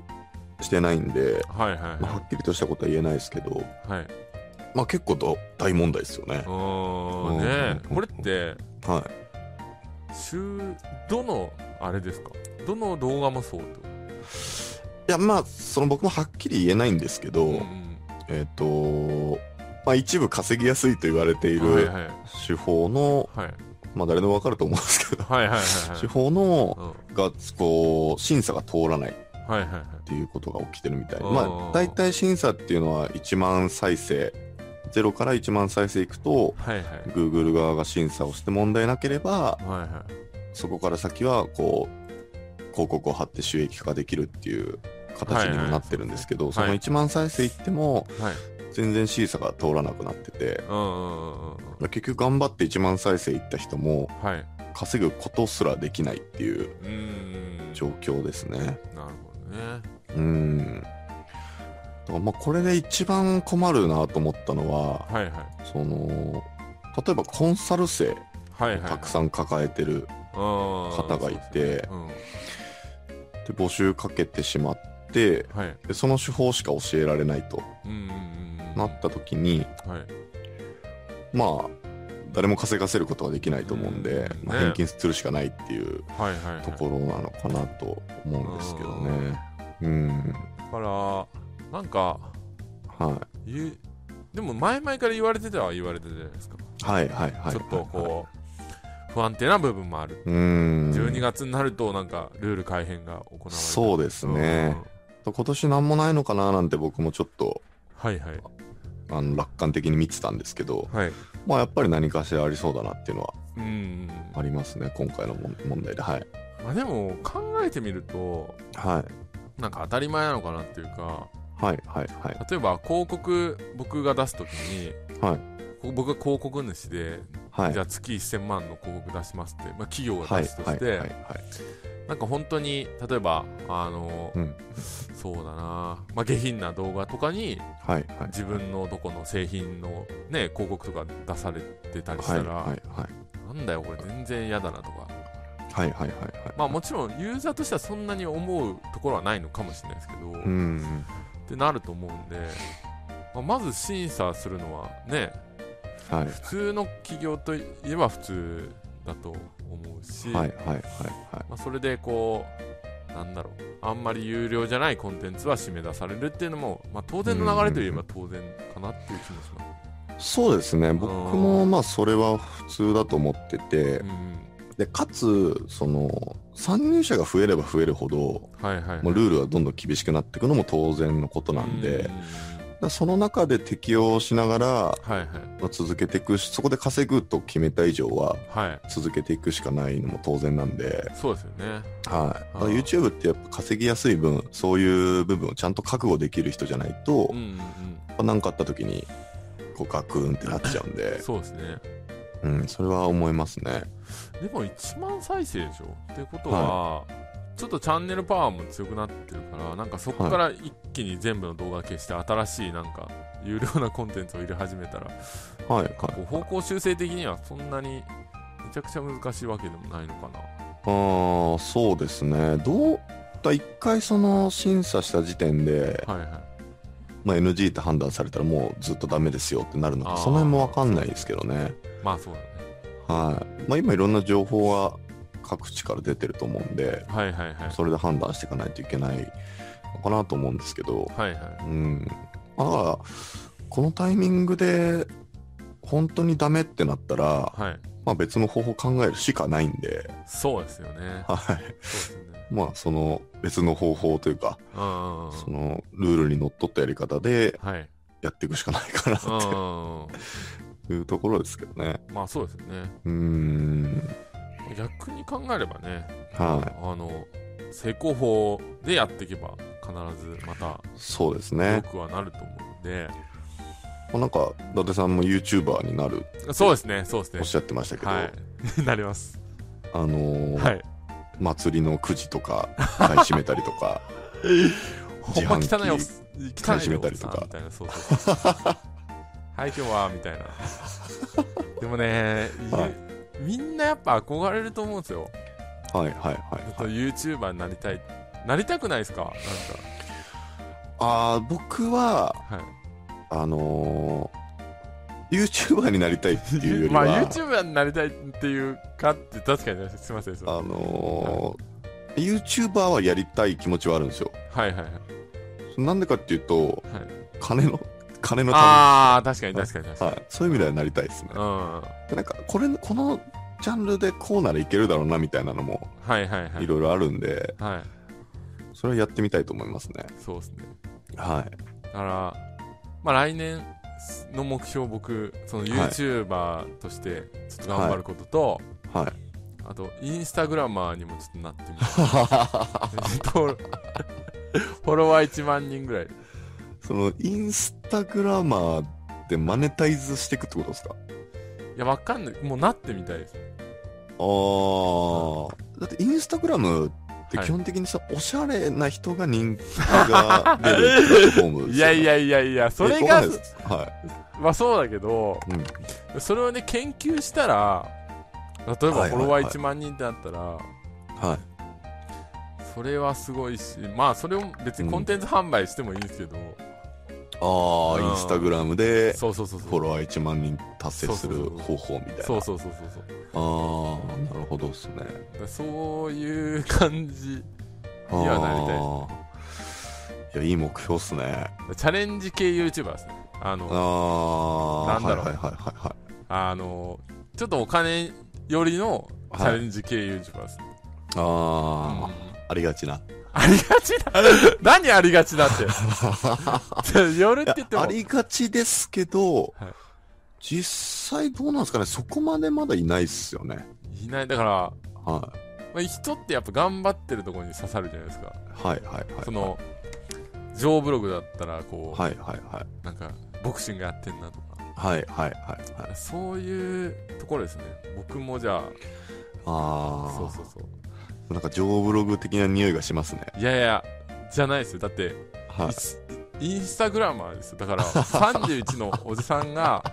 してないんで、はいはいまあ、ははっきりとしたことは言えないですけど、い。はい。まあ、結構ど大問題ですよねねこれって、はい週、どの、あれですか？どの動画もそうと？いやまあその僕もはっきり言えないんですけど、うんうんえっ、とまあ一部稼ぎやすいと言われているはいはい手法の、はい。まあ誰でもわかると思うんですけど、はいはいはい手法のうんがこう審査が通らないっはいはいはい。ていうことが起きてるみたいでうんまあ大体審査っていうのは1万再生0から1万再生いくとはいはい。Google 側が審査をして問題なければはいはい。そこから先はこう広告を貼って収益化ができるっていう形にもなってるんですけど、はいはいその1万再生いってもはい。全然審査が通らなくなっててうんうんうんうん。結局頑張って1万再生いった人もはい。稼ぐことすらできないっていう。状況ですねなるほどね。うんだからまあこれで一番困るなと思ったのははいはい。その例えばコンサル生はいはい。たくさん抱えてる方方がいてうん。で募集かけてしまってはい。でその手法しか教えられないと。なった時にはい。まあ誰も稼がせることができないと思うんで、うんまあ、ね返金するしかないっていうはいはいはい。ところなのかなと思うんですけどね。うん。だから、なんか、は言う、でも前々から言われてたは言われてたじゃないですか。い。はいはいはい。ちょっとこう、不安定な部分もある。う。うん。12月になると、なんか、ルール改変が行われる。そうですねうん。今年なんもないのかななんて僕もちょっとはいはい。あの楽観的に見てたんですけど、はい。まあやっぱり何かしらありそうだなっていうのは。ありますね、今回の問題で。はい。まあでも、考えてみると、はい。なんか当たり前なのかなっていうか、はいはいはい。例えば広告僕が出すときに、はいこ僕が広告主で、はい。じゃあ月1000万の広告出しますって、まあ、企業はい。が出すとはい。して。なんか本当に例えばあの、うん。そうだな、まあ、下品な動画とかにはい。はい。自分のどこの製品のね広告とか出されてたりしたら、はい。はい。はい。なんだよこれ全然嫌だなとか。はい。はい。はい。はい。まあもちろんユーザーとしてはそんなに思うところはないのかもしれないですけど、うっん。てなると思うんで、まあ、まず審査するのはねはい。普通の企業といえば普通だと思うし、はいはいはいはい。まあ、それでこうなんだろうあんまり有料じゃないコンテンツは締め出されるっていうのも、まあ、当然の流れといえば当然かなっていう気もします。そうですね。僕もまあそれは普通だと思っててう、んで、かつ、その、参入者が増えれば増えるほど、はいはいはい、もうルールはどんどん厳しくなっていくのも当然のことなんで、うだからその中で適用しながら、はいはい。まあ続けていくし、そこで稼ぐと決めた以上ははい。続けていくしかないのも当然なんで、そうですよね。はい。YouTube ってやっぱ稼ぎやすい分、そういう部分をちゃんと覚悟できる人じゃないとうん、うんうん。何かあった時に、こうガクンってなっちゃうんで、(laughs) そうですね。うん、それは思いますね。でも1万再生でしょ？ってことは、ちょっとチャンネルパワーも強くなってるからなんかそこから一気に全部の動画消して新しいなんか有料なコンテンツを入れ始めたらはい、はい。方向修正的にはそんなにめちゃくちゃ難しいわけでもないのかなああ、そうですね。どう、だ一回その審査した時点で、はいはいまあ、NG って判断されたらもうずっとダメですよってなるのか、その辺もわかんないですけどね。まあそうだねはい。まあ今いろんな情報は各地から出てると思うんで、はいはいはい。それで判断していかないといけないのかなと思うんですけど、はいはい。うん。まあだから、このタイミングで本当にダメってなったら、はい。まあ別の方法考えるしかないんで、そうですよね。はい。そうですまあその別の方法というか、うんうんうん。そのルールにのっとったやり方ではい。やっていくしかないかなうんうんうんと (laughs) いうところですけどね。まあそうですよね。うーん。逆に考えればねはい。あの成功法でやっていけば必ずまたそうです良ね。くはなると思うんで、まあなんか、伊達さんも YouTuber になるそうですねそうですね。おっしゃってましたけど、はい。(laughs) なります。あのーはい。祭りのくじとか買い占めたりとか、(laughs) ほんま汚いおっ買い占めたりとか。みたいなそうそうそうはい今日はみたいな。(laughs) でもね、はいみんなやっぱ憧れると思うんですよ。はいはいはい、はい。YouTuber になりたい。なりたくないですか？なんか。ああ、僕は、はい。あのー、YouTuber になりたいっていうよりまは、(laughs) あ YouTuber になりたいっていうかって確かにすいませんあのー、YouTuber はやりたい気持ちはあるんですよ。はいはいはい。なんでかっていうと、はい。金の、金のたああ確かに確かに確かに、めはい。そういう意味ではなりたいですね。うん。はでなんか、これ、このジャンルでこうならいけるだろうなみたいなのもいはいはい。いろいろあるんで、はい。それはやってみたいと思いますね。そうですね。はい。だからまあ来年の目標僕その YouTuber としてちょっと頑張ることと、はい。あとインスタグラマーにもちょっとなってみたい。(laughs) フォロ (laughs) フォロワー1万人ぐらい。その、インスタグラマーでマネタイズしていくってことですか？いやわかんないもうなってみたいですああ。だってインスタグラムってはい基本的にさ、おしゃれな人が人気が出るプラットフォームです (laughs) いやいやいやいやそれがんないまあそうだけどい。うん。それをね研究したら例えばフォロワー1万人ってなったら、はい。それはすごいしまあそれを別にコンテンツ販売してもいいんですけど、ああ、うんインスタグラムでフォロワー1万人達成する方法みたいな。そうそうそうそうそうああ、なるほどですね。そういう感じにはなりたいいや、いい目標っすね。チャレンジ系 YouTuber ですねあのああ、なんだろうはいはいはいはいはい。あのちょっとお金よりのチャレンジ系 YouTuber ですね、ああ、うんありがちな。ありがちだ (laughs) 何ありがちだって (laughs) 夜って言ってもありがちですけど、はい実際どうなんですかね、そこまでまだいないっすよね。いないだから、はまあ、人ってやっぱ頑張ってるところに刺さるじゃないですかい。はいはいはい。そのジョーブログだったらこう、はいはいはい。なんかボクシングやってんなとかはいはいはいはい。そういうところですね僕もじゃあああ。そうそうそうなんか、ジョーブログ的な匂いがしますね。いやいやじゃないですよ。だってはい。インスタグラマーですよ。だから (laughs) 31のおじさんが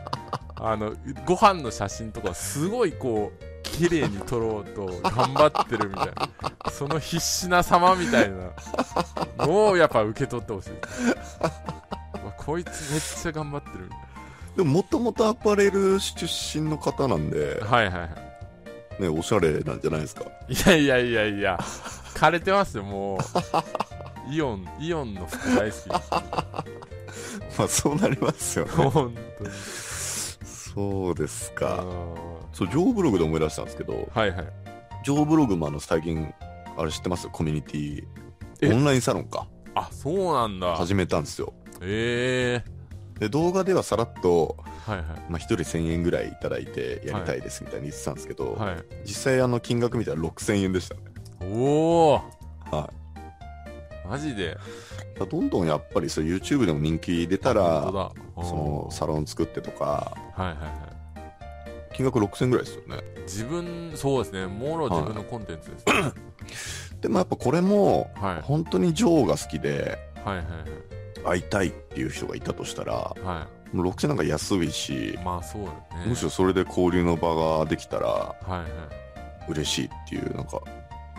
あのご飯の写真とかすごいこう綺麗に撮ろうと頑張ってるみたいな。その必死な様みたいな。のをやっぱ受け取ってほしい。こいつめっちゃ頑張ってるみでも、もともとアパレル出身の方なんではいはいはいね、おしゃれなんじゃないですか？いやいやいやいや。枯れてますよもう。(laughs) イオンイオンの服大好き (laughs) まあ、そうなりますよね。本当に。そうですあか。ー。そう、ジョーブログで思い出したんですけど、はいはい。ジョーブログもあの、最近、あれ知ってます？コミュニティ、え？オンラインサロンか。あそうなんだ。始めたんですよ。ええで、動画ではさらっと、はいはい。まあ、1人1000円ぐらいいただいてやりたいですみたいに言ってたんですけど、はい。実際あの金額見たら6000円でしたね。おお。はマジで？どんどんやっぱりそう YouTube でも人気出た本ら、そのサロン作ってとか、はいはいはい。金額6000円ぐらいですよね。自分そうですね。もろ自分のコンテンツですね、でもやっぱこれも、はい、本当にジョーが好きではいはい会いたいっていう人がいたとしたら、はい。はもう6000円なんか安いしい、まあそうねむしろそれで交流の場ができたら嬉しいっていう、なんか、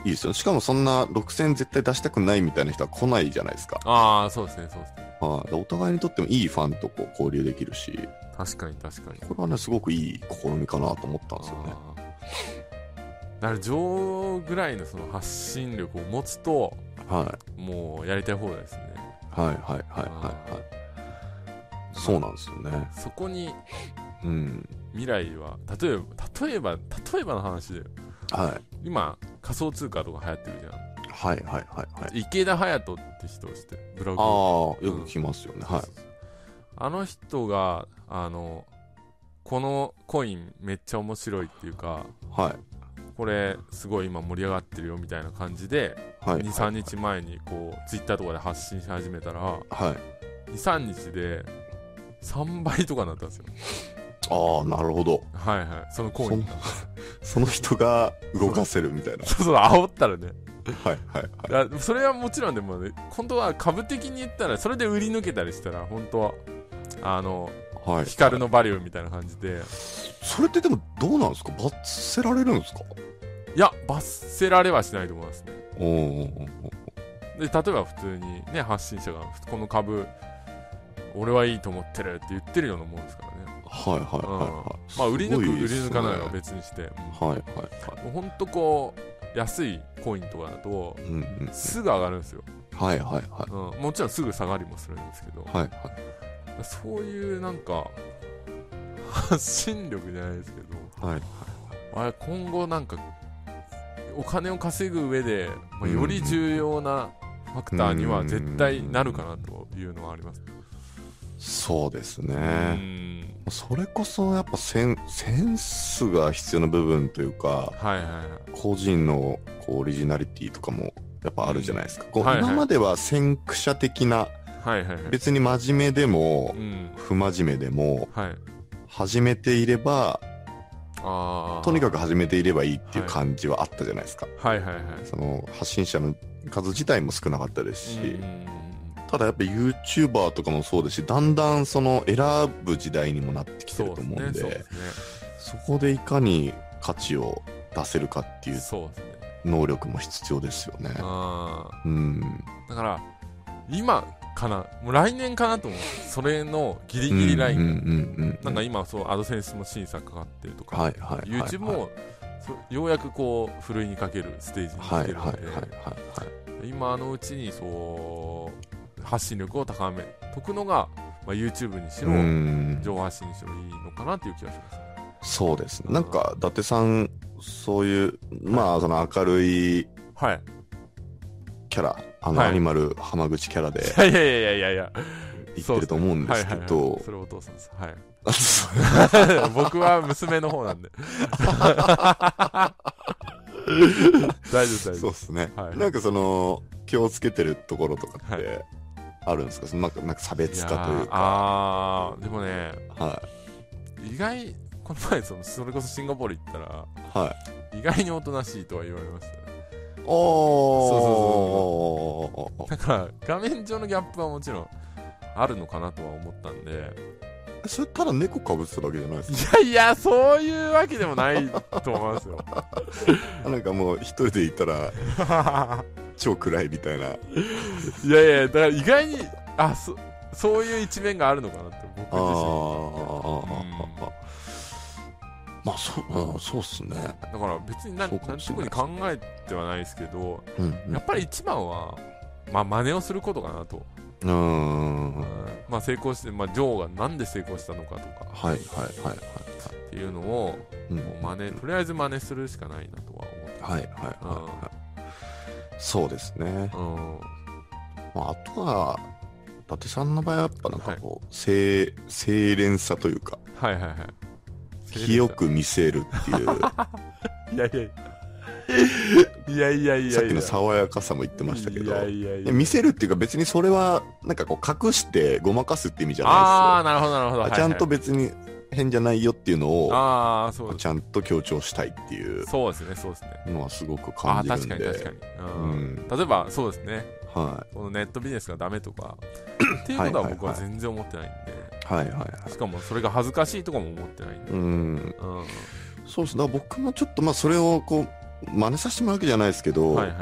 いいですよね。しかもそんな6000円絶対出したくないみたいな人は来ないじゃないですか。ああそうですねそうですねはい、お互いにとってもいいファンとこう交流できるし、確かに確かにこれはね、すごくいい試みかなと思ったんですよね。だからジョーぐらいのその発信力を持つとはい。もうやりたい放題ですねはいはいはいはいはい。そうなんですよね。そこにうん。未来は例えば例えば例えばの話ではい。今仮想通貨とか流行ってるじゃんはいはいはいはい。池田隼人って人をしてブログああ、よく聞きますよね。はい。あの人があのこのコインめっちゃ面白いっていうかはい。これすごい今盛り上がってるよみたいな感じで、はい。23日前にこうツイッターとかで発信し始めたらはい。23日で3倍とかになったんですよ。ああ、なるほど。はいはい。そのコインがその人が動かせるみたいな。(laughs) そうそう煽ったらね。はいはいはい。それはもちろんでもね本当は株的に言ったらそれで売り抜けたりしたら本当はあのはい。光のバリューみたいな感じで。それってでもどうなんですか？罰せられるんですか？いや罰せられはしないと思いますね。おー。で例えば普通にね発信者がこの株俺はいいと思ってるって言ってるようなもんですからねはいはいはいはい。まあ売り抜く、売り抜かないは別にして、うんはいはいはい。もうほんとこう安いコインとかだとうんうん。すぐ上がるんですよ、はいはいはい。うん、もちろんすぐ下がりもするんですけど、はいはい。そういうなんか発信力じゃないですけどはい。あれ今後なんかお金を稼ぐ上で、まあ、うんより重要なファクターには絶対なるかなというのはあります、そうですうね。ん。それこそやっぱセンセンスが必要な部分というか、はいはいはい。個人のこうオリジナリティとかもやっぱあるじゃないですか。こうはいはい。今までは先駆者的な、はいはいはい。別に真面目でもう、ん。不真面目でも、はい。始めていれば、ああとにかく始めていればいいっていうはい。感じはあったじゃないですか。はいはいはい。その発信者の数自体も少なかったですし、うんただやっぱ YouTuber とかもそうですし、だんだんその選ぶ時代にもなってきてると思うんで、ねねそこでいかに価値を出せるかっていう能力も必要ですよね。あうん。ーだから今かなもう来年かなと思うそれのギリギリライン。なんか今そうアドセンスも審査かかってるとか、はいはいはい。YouTube も、そようやくこうふるいにかけるステージにはい来てるので、はいはいはいはい。今のうちにそう発信力を高めとくのが、まあ、YouTube にしろ、うん。情報発信にしろいいのかなっていう気がしますそうですね。なんか、伊達さん、そういう、まあ、その明るいはい。キャラ、あの、はい。アニマル浜口キャラでいやいやいやいやいや。(laughs) 言ってると思うんですけはいはいどはい、それお父さんです。はい。(laughs) 僕は娘の方なんで。(laughs) 大丈夫大丈夫そうですね。はい。なんかその、気をつけてるところとかって、はいあるんですか？そのなんかなんか差別化というか。あーでもねは意外この前そのそれこそシンガポール行ったらい。はい。意外におとなしいとは言われましたねおー。だから画面上のギャップはもちろんあるのかなとは思ったんでそれただ猫かぶってただけじゃないですいやいやそういうわけでもないと思いますよか (laughs) なんかもう一人でいたら (laughs) 超暗いみたいな。いやいやだから意外にあそそういう一面があるのかなって僕あ自身あ。まあそう、うんそうっすね。だから別に何特に考えてはないですけどうんやっぱり一番はまあ真似をすることかなと、うん。まあ成功して、まあ、ジョーがなんで成功したのかとか。はいはいはいはい。っていうのをうん。もう真似とりあえず真似するしかないなとは思ってはいはいはいはい。そうですね。うん。まあ、あとは、伊達さんの場合はやっぱなんかこう、清、清廉さというか、はいはいはい。清く見せるっていう、(laughs) いやいや (laughs) いやいやいやいや。さっきの爽やかさも言ってましたけど、いやいやいいや。や見せるっていうか別にそれは、なんかこう隠してごまかすって意味じゃああないなるほどなるほど、ですよ。ちゃんとはい別に変じゃないよっていうのを、はいああそうちゃんと強調したいっていう。そうですねそうですね。のはすごく感じるんで。確かに確かに、ううん。ん、例えばそうですね。はこのネットビジネスがダメとか。(clears throat) っていうことは僕は全然思ってないんで、い。はいはいはい。しかもそれが恥ずかしいとかも思ってないんで、うん。うん。そうです。だから僕もちょっとまあそれをこう、真似させてもらうわけじゃないですけど、はいはい。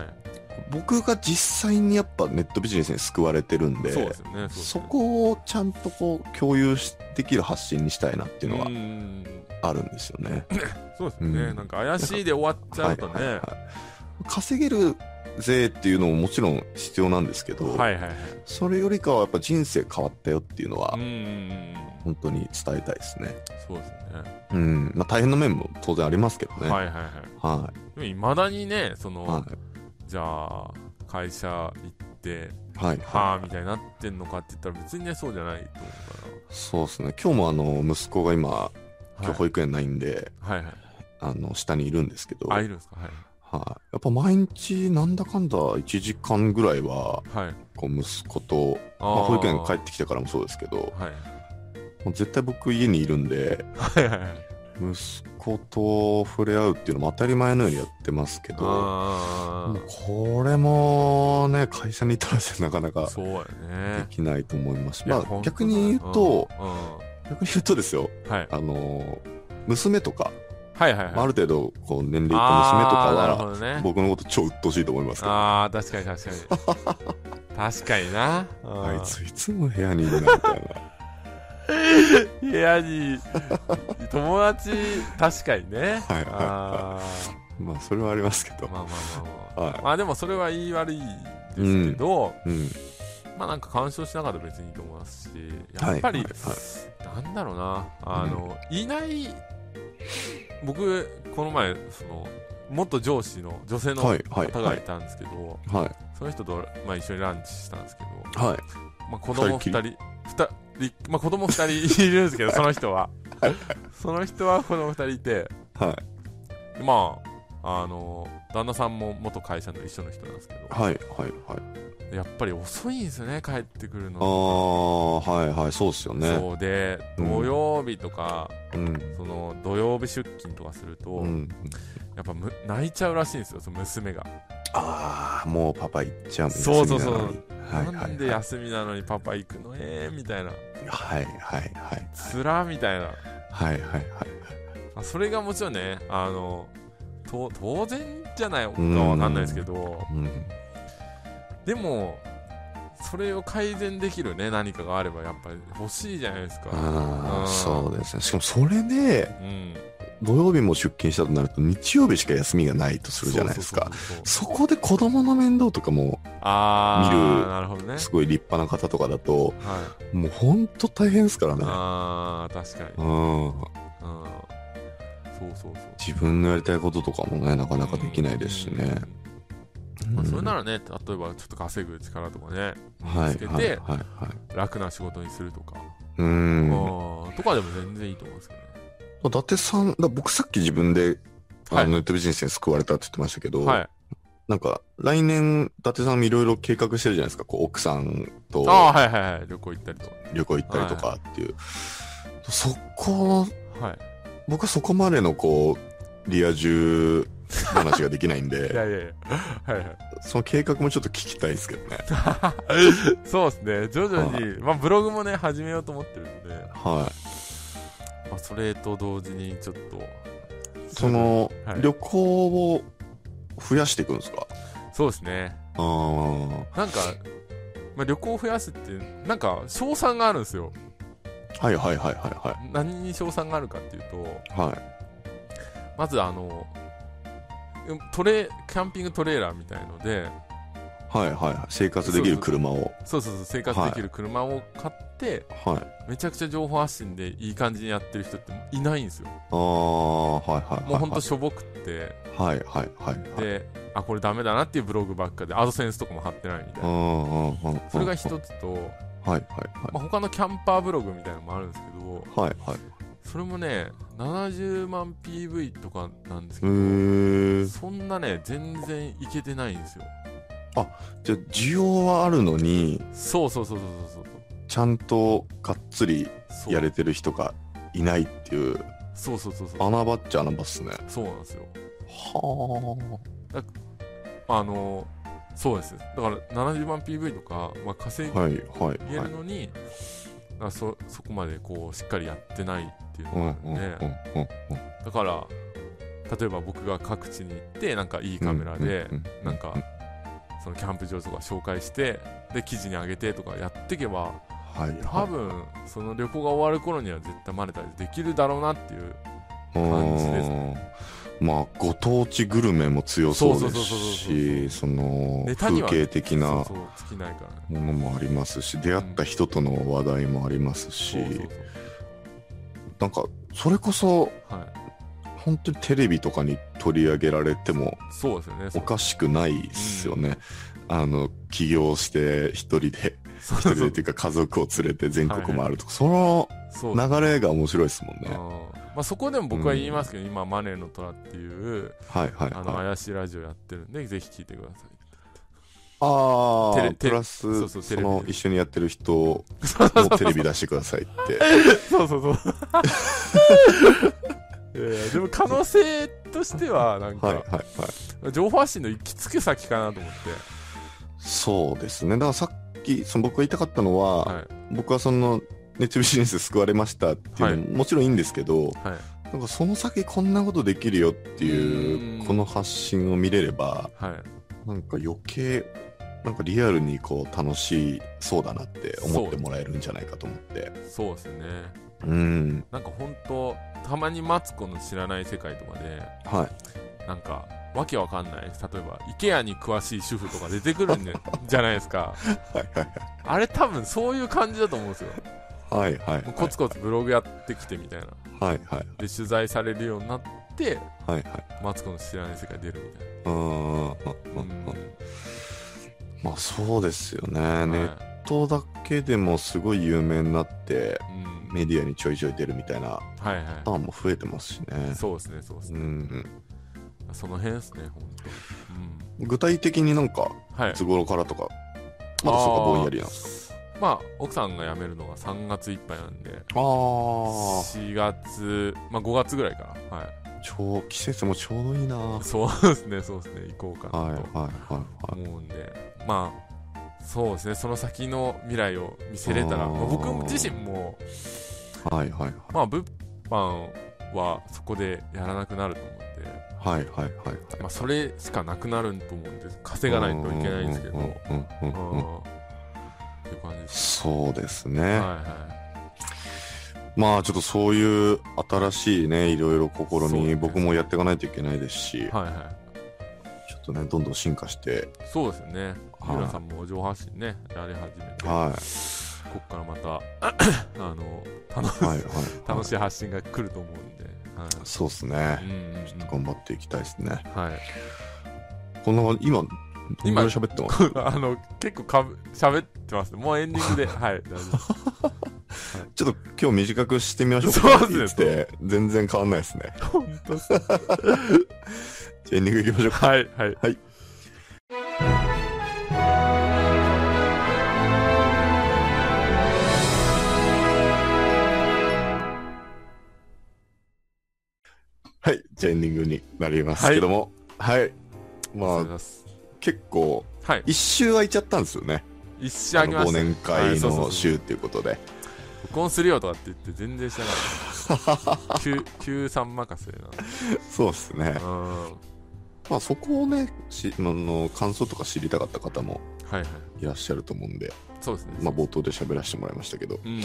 僕が実際にやっぱネットビジネスに救われてるんで、そうですよねそこをちゃんとこう共有しできる発信にしたいなっていうのはん。あるんですよね。(laughs) そうですよね、うん。なんか怪しいで終わっちゃうとね。はいはいはい。稼げるぜっていうのももちろん必要なんですけど、はいはいはい。それよりかはやっぱ人生変わったよっていうのは本当に伝えたいですね。そうですねうん。まあ大変な面も当然ありますけどね。はいはいはいはでもいまだにねその、い。はい。じゃあ会社行ってはい。はあみたいになってんのかって言ったら別にねそうじゃないと思そうですね。今日もあの、息子が今、うから今日保育園ないんで、はいはいあの、下にいるんですけど、あいるんですか？はいはい、やっぱ毎日なんだかんだ1時間ぐらいははいこう息子と、あまあ、ー保育園帰ってきてからもそうですけどはいもう絶対僕家にいるんではいはいはい。息子と触れ合うっていうのも当たり前のようにやってますけどこれもね会社にいたらなかなかでね。きないと思います。いやまあ逆に言うとうん。うん。逆に言うとですよはい。あの娘とか、はいはいはい。まあ、ある程度こう年齢いった娘とかはね。僕のこと超鬱陶しいと思いますけどああ確かに確かに。確かにな。(laughs) あいついつも部屋にいるなみたいな (laughs) 部屋に。友達確かにね。はいはいあまあそれはありますけど。ーまあまあまあまあ。はまあでもそれは言い悪いですけど、い。うん。まあなんか干渉しなかったら別にいいと思いますしやっぱり、はいはい。なんだろうな。あの、いない僕この前その元上司の女性のはいはい方がいたんですけど、はい。その人と、まあ、一緒にランチしたんですけど、はい。まあ、子供二人2人二人まあ、子供2人いるんですけどその人は (laughs) その人は子供2人いてはい。まああの旦那さんも元会社の一緒の人なんですけどはい。はい。はい。やっぱり遅いんですよね帰ってくるあのあ、はいはい。そうっすよね。そうでうん土曜日とか、うん。その土曜日出勤とかすると、うん。やっぱむ泣いちゃうらしいんですよその娘が、ああ、もうパパ行っちゃうそうそうそう。はいはいなんで休みなのにパパ行くのえー、みたいな。はいはいはい。つらみたいな。はいはいはい。まあそれがもちろんねあのと当然じゃないかわかんないですけど。うん。でもそれを改善できるね何かがあればやっぱり欲しいじゃないですか。あうん。あ、そうですね。しかもそれで、うん土曜日も出勤したとなると、日曜日しか休みがないとするじゃないですか。そこで子供の面倒とかも、ああ見るすごい立派な方とかだと、はい。もうほんと大変ですからね。ああ確かに。うん。うん。そうそうそう。自分のやりたいこととかもね、なかなかできないですしね。うんまあ、それなら、らね例えばちょっと稼ぐ力とかねはい、つけてはい、はい、はい。楽な仕事にするとか、う。うんん、とかでも全然いいと思うんですけどね伊達さん、だ僕さっき自分で、あはいのネットビジネスに救われたって言ってましたけど、はいなんか、来年、伊達さんもいろいろ計画してるじゃないですか。こう、奥さんとああ、はいはいはい。旅行行ったりと。旅行行ったりとかっていう。そこ、はい。僕はそこまでのこう、リア充話ができないんいで、(laughs) やいやいや。はいはい。その計画もちょっと聞きたいですけどね。(laughs) そうですね。徐々に、まあブログもね、始めようと思ってるんで、はまあそれと同時にちょっと、い。その、はい旅行を増やしていくんですか？そうですね。ああ。なんか、まあ、旅行を増やすって、なんか、賞賛があるんですよ。はいはいはいはいは何に賞賛があるかっていうと、い。はい。まずあの、トレ、キャンピングトレーラーみたいので、はいはいはい。生活できる車を。そうそうそう、生活できる車を買って、はい。めちゃくちゃ情報発信でいい感じにやってる人っていないんですよ。ああ、はいはいはい。もうほんとしょぼくって、はいはいはい。で、あ、これダメだなっていうブログばっかで、アドセンスとかも貼ってないみたいな。それが一つと、はいはいまあ、他のキャンパーブログみたいなのもあるんですけど、はい。はいはい。それもね、70万 PV とかなんですけへど、ー。そんなね、全然いけてないんですよ。じゃあ、需要はあるのに、そうそうそうそうそうちゃんとがっつり。やれてる人がいないっていう、そうそうそうそう。穴場っちゃ穴場っすね。そうなんですよ。はあの、そうです。だから70万 PV とか、まあ、稼あ。げはいはいはい。るのに、あそそこまでこうしっかりやってないっていううんのがあるんで、うんだから、例えば僕が各地に行って、なんかいいカメラで、うんなんか、そのキャンプ場とか紹介して、で、記事に上げてとかやっていけば、はいはい。多分、その旅行が終わる頃には絶対マネタイズできるだろうなっていう。感じですまあ、ご当地グルメも強そうですし、その、風景的な。ものもありますし、出会った人との話題もありますしなんか、それこそ。本当にテレビとかに取り上げられても。おかしくないっすよね。あの、起業して一人で、一人でっていうか家族を連れて全国回るとか、その流れが面白いですもんね。うんまあ、そこでも僕は言いますけど、今、マネーの虎っていう、はいはいあの、はい。怪しいラジオやってるんで、ぜひ聞いてください。ああ、プラス、そうそうその一緒にやってる人もテレビ出してくださいって。(laughs) そうそうそう。(laughs) でも可能性としては、なんか、はいはいはい。情報発信の行き着く先かなと思って。そうですね。だからさっき、その僕が言いたかったのは、はい。僕はその、ネットビジネス救われましたっていうのも、もちろんいいんですけど、はい。なんかその先こんなことできるよっていうう、んこの発信を見れれば、はい。なんか余計、なんかリアルにこう楽しそうだなって思ってもらえるんじゃないかと思って。そうですね。うん。なんか本当たまにマツコの知らない世界とかで、はい。なんか、わけわかんない。例えば、IKEA に詳しい主婦とか出てくるんで (laughs) じゃないですか。はいはいあれ多分そういう感じだと思うんですよ。はい。はいはい。コツコツブログやってきてみたいな。はいはい。で、取材されるようになって、はいはい。マツコの知らない世界出るみたいうーん。な。まあそうですよね。うん。ネッはいトだけでもすごい有名になって、うん。メディアにちょいちょい出るみたいなはいはパターンも増えてますしねい。。そうですね、そうですうね。ん。その辺ですね、本当。具体的になんか、うん。はいい。つ頃からとか、まだそこがぼんやりなんですまあ、奥さんが辞めるのが3月いっぱいなんで、かああ。4月、まあ5月ぐらいかな。はい。ちょう、季節もちょうどいいなはいそうですね、そうですね、行こうかはいなとはいはい。思うんで、まあ、そうですね、その先の未来を見せれたら、まあ僕自身も、はいはいまあ、物販はそこでやらなくなると思うんで、はい。はいはいはいはい。まあ、それしかなくなると思うんで、稼がないといけないんですけど、うんうんうんうんうんうんっていう感じです。そうですね。はいはまあちょっとそういう新しいね、いろいろ試そうねみ、僕もやっていかないといけないですし、い。はいはい。ちょっとね、どんどん進化して、そうですよね。はいゆらさんも上半身ね、やり始めて、はこっからまた、(coughs) あの、楽い。はいはい。楽しい発信が来ると思うんで、はい。そうですねう。んうんうんちょっと頑張っていきたいですね。はい。こんな感じ、今、今今喋ってます？あの、結構かぶ、喋ってますね。もうエンディングで、(laughs) はい、大丈夫。ちょっと今日短くしてみましょうそうか。ですね全然変わんないですね。本当 (laughs) エンディングいきましょうか。はい、はい。はい、じゃあエンディングになりますけども、はい。まあありがとうござい、ます。結構、はい。一周空いちゃったんですよね。一周あげました。忘年は会の週っていうことで。録音するよとかって言って全然しなかった。(laughs) 急急さん任せな。そうですね。うん。まあそこをね、しのの感想とか知りたかった方もはいはい。いらっしゃると思うんで、そうですね。まあ冒頭で喋らせてもらいましたけど、うんうんうん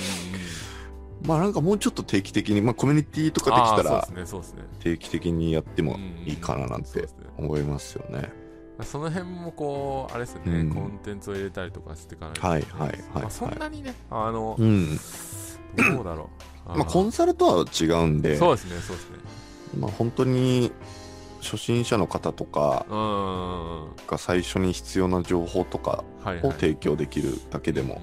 まあなんかもうちょっと定期的に、まあコミュニティとかできたら定期的にやってもいいかななんて思いますよね。その辺もこうあれですよね、うん。コンテンツを入れたりとかしていかないとはいはいはいまあ、そんなにねあの、うん。どうだろう。まあコンサルとは違うんで、そうですねそうですね。まあ本当に初心者の方とかが最初に必要な情報とかを提供できるだけでも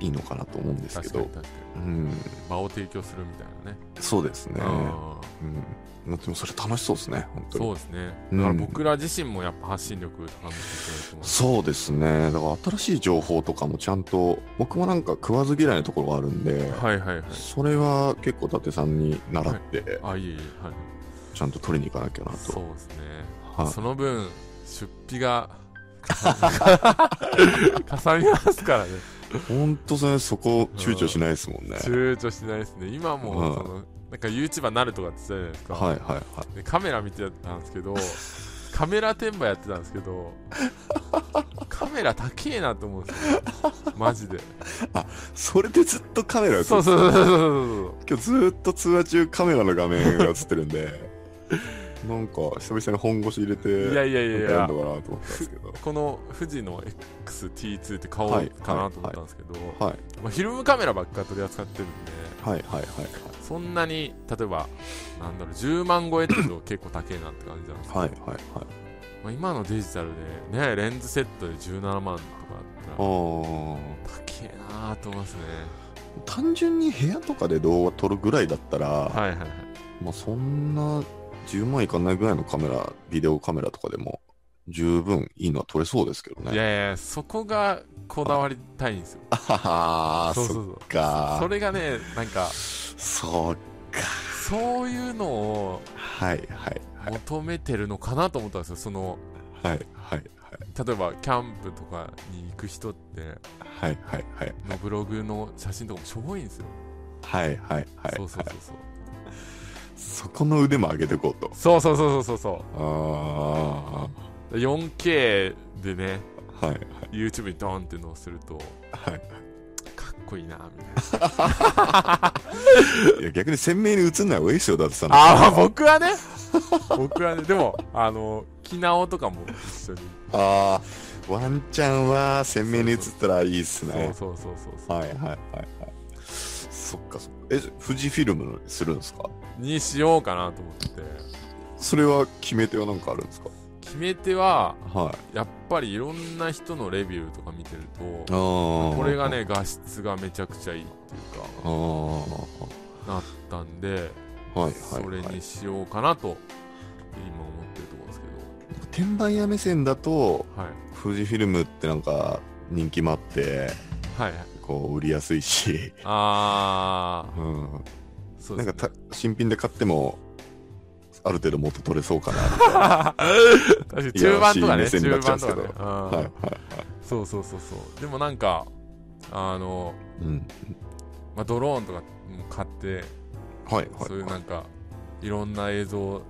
いいのかなと思うんですけどうん、場を提供するみたいなね。そうですね。うん。うん。でもそれ楽しそうですね、本当に。そうですね。うん。だから僕ら自身もやっぱ発信力高めていいそうですね。だから新しい情報とかもちゃんと、僕もなんか食わず嫌いなところがあるんで、はいはいはい。それは結構伊達さんに習って、あいえいえはい。ちゃんと取りに行かなきゃなと。そうですね。はい。その分出費が (laughs) かさみますからね本当それそこ躊躇しないですもんね。躊躇しないですね。今もうん。そのなんか YouTuber なるとかって言ってたじゃないですか、はいはいはい。でカメラ見てたんですけどカメラ転売やってたんですけど (laughs) カメラ高えなと思うんですよ。マジで。それでずっとカメラ映ってそうそうそうそうそう今日ずっと通話中カメラの画面が映ってるんで、(laughs) なんか久々に本腰入れて、いやいやいやいや。なんかやんのかなと思ったんですけど。この富士の XT2 って買おうはい。かなと思ったんですけど、はい。まあ、フィルムカメラばっか取り扱ってるんではい。はい。はい。そんなに例えばなんだろう10万超えってと結構高えなって感じなんですけど、はい。はい。はい。まあ、今のデジタルでねレンズセットで17万とかだったらあ高えなと思いますね。あ。単純に部屋とかで動画撮るぐらいだったら、はいはいはい。まあそんな10万いかないぐらいのカメラ、ビデオカメラとかでも十分いいのは撮れそうですけどね。いやいやそこがこだわりたいんですよあははそっそうそうそうか。それがねなんかそうか。そういうのをはいはいはい。求めてるのかなと思ったんですよそのはいはい例えばキャンプとかに行く人ってはいはいはいのブログの写真とかもしょぼいんですよ、はいはいはいそうそうそうそうそこの腕も上げていこうと。そうそうそうそうそう。あそう 4K でねあはい。YouTube にドーンって載せるとはいかっこいいなみたいな。(laughs) いや逆に鮮明に映んない方がいいですよだってさ。ああ僕はね。僕はね。でもあのキナオとかも一緒に。あー。ワンチャンは鮮明に映ったらいいっすね。そうそうそうそうそう。はいはいはいはい。そっかそっか。え富士フィルムにするんですか？にしようかなと思ってそれは決め手は何かあるんですか？決め手ははい。やっぱりいろんな人のレビューとか見てるとああこれがね画質がめちゃくちゃいいっていうかああなったんではいはいそれはいにしようかなと今思ってるところですけ転売屋目線だとどはい。富士フィルムってなんか人気もあってはいはい。こう売りやすいし、あうん、あそうですね。なんかた新品で買ってもある程度元取れそうかな (laughs) 確かに中盤とかね中盤とかね。うんはいはい。そうそうそうそう。でもなんかあの、うん。まあ、ドローンとかも買ってはいはいそういうなんかいろんな映像を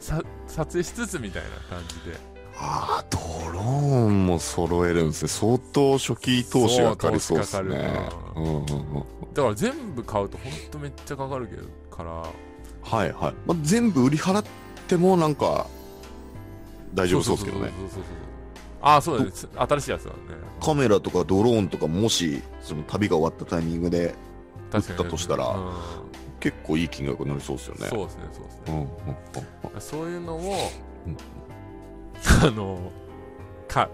さ撮影しつつみたいな感じでああドローンも揃えるんですね。相当初期投資がかかりそうですね。そうんうんうんだから全部買うとほんとめっちゃかかるけどから。はいはい、まあ、全部売り払ってもなんか大丈夫そうですけどね。ああそうだね。つ新しいやつだね。カメラとかドローンとかもしその旅が終わったタイミングで売ったとしたらうん。結構いい金額になりそうですよね。そうですねそうですね。うんうんうんうん。そういうのを、うんあのか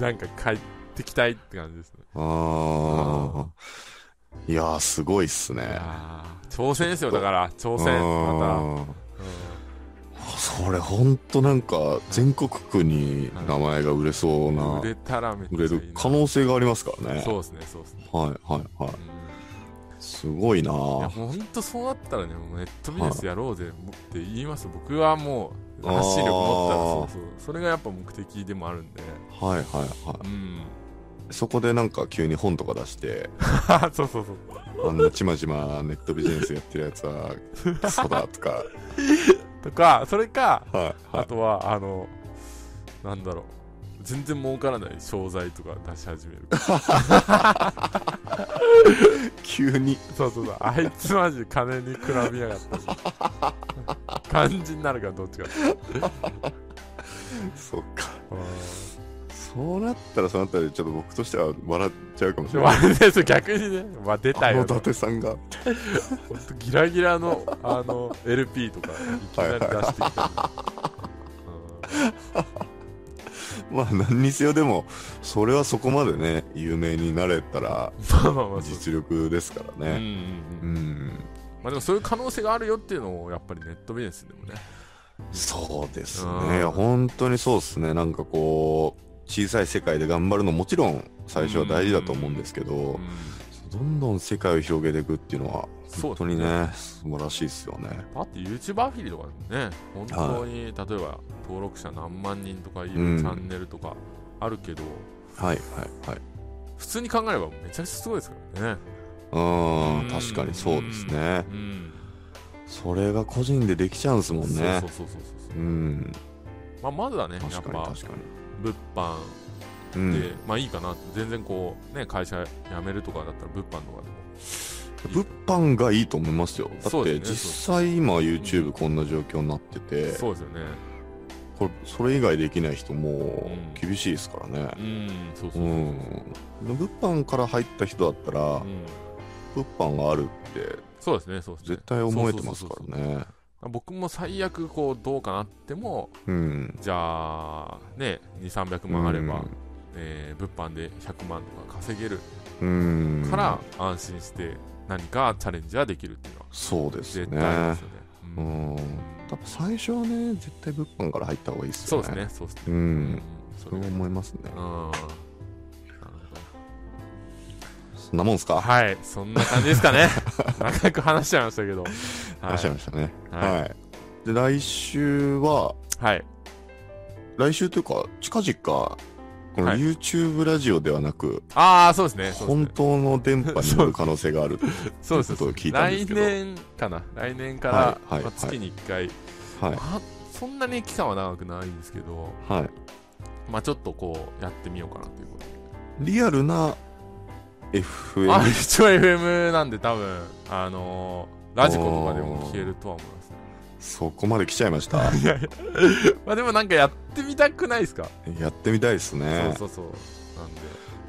なんか帰ってきたいって感じですね。ああ。いやー、すごいっすね。挑戦ですよだから。挑戦まあー。それほんとなんか、全国区に名前が売れそうた、な売、れたらめっちゃ売れる可能性がありますからね。そうですねそうですね、はいはいはい。うん。すごいないやもう本当そうなったらねもうネットビジネスやろうぜって言います。僕はもう発信力持ったらそうそうそれがやっぱ目的でもあるんで。はいはいはうん。いそこでなんか急に本とか出して。(laughs) そうそうそう。あんなちまちまネットビジネスやってるやつはクソだとか。(laughs) とかそれかはいはあとはあのなんだろう全然儲からない商材とか出し始める。い急に。そうそうそう。あいつマジ金に比べやがった感じになるからどっちかそっか。そうなったらそうなったらちょっと僕としては笑っちゃうかもしでれない。逆にね、まあ、出たあの伊よと達さんが。ほんとギラギラのあの LP とかいきなり出してきた。り、(laughs) まあ何にせよでもそれはそこまでね有名になれたら実力ですからうんうんねううん。んまあでもそういう可能性があるよっていうのをやっぱりネットビジネスでもね。そうですうん。ね本当にそうですね。なんかこう小さい世界で頑張るのもちろん最初は大事だと思うんですけどうんどんどん世界を広げていくっていうのはそう本当にね素晴らしいですよね。だって YouTube アフィリとかね本当に、例えば登録者何万人とかいうん。ャンネルとかあるけど、はいはいはい。普通に考えればめちゃくちゃすごいですからね。ううん。ん確かにそうですね。うん。それが個人でできちゃうんですもんね。そうそうそうそうそうう。ん。まあ、まずはねやっぱ物販にで、まあいいかな全然こうね会社辞めるとかだったら物販とかでも。物販がいいと思いますよ。だって実際今 YouTube こんな状況になってて。そうですよね。これそれ以外できない人もうん。厳しいですからね。うん物販から入った人だったらうん。物販があるってそうですねそうですね。絶対思えてますからね。僕も最悪こうどうかなってもうん。じゃあね2300万あれば、うんえー物販で100万とか稼げるうん。から安心して何かチャレンジはできるっていうのはそうです絶ね対ありますよね、ううん。ん多分最初はね絶対物販から入った方がいいですよね。そうですね。そうですね。ううん。んそれがそう思いますね。うん。そんなもんすどか？はい。そんな感じですかね。(laughs) 長く話しちゃいましたけど。話しちゃいましたね。はい。はい。で来週は？はい。来週というか近々このはい。YouTube ラジオではなくああそうですね。本ね。当の電波に乗る可能性がある (laughs) そうです。ということを聞いたんですけど。来年かな？来年から、まあ、月に1回、はい。あそんなに期間は長くないんですけどはい。まあちょっとこうやってみようかなということで。リアルな FM あ一応 FM なんで多分あのーラジコとかでも聞けるとは思います。ねそこまで来ちゃいました。いやいやまあでもなんかやってみたくないですか、やってみたいですね。そうそうそう。なんで。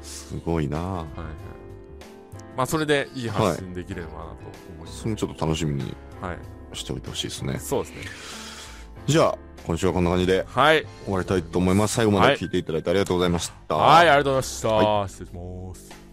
すごいな。はいはい。まあそれでいい発信できればなと思います。それもちょっと楽しみにはい、しておいてほしいですね。そうですね。じゃあ今週はこんな感じではい。終わりたいと思います。最後まで聞いていただいてありがとうございました。はいありがとうございました、は失礼します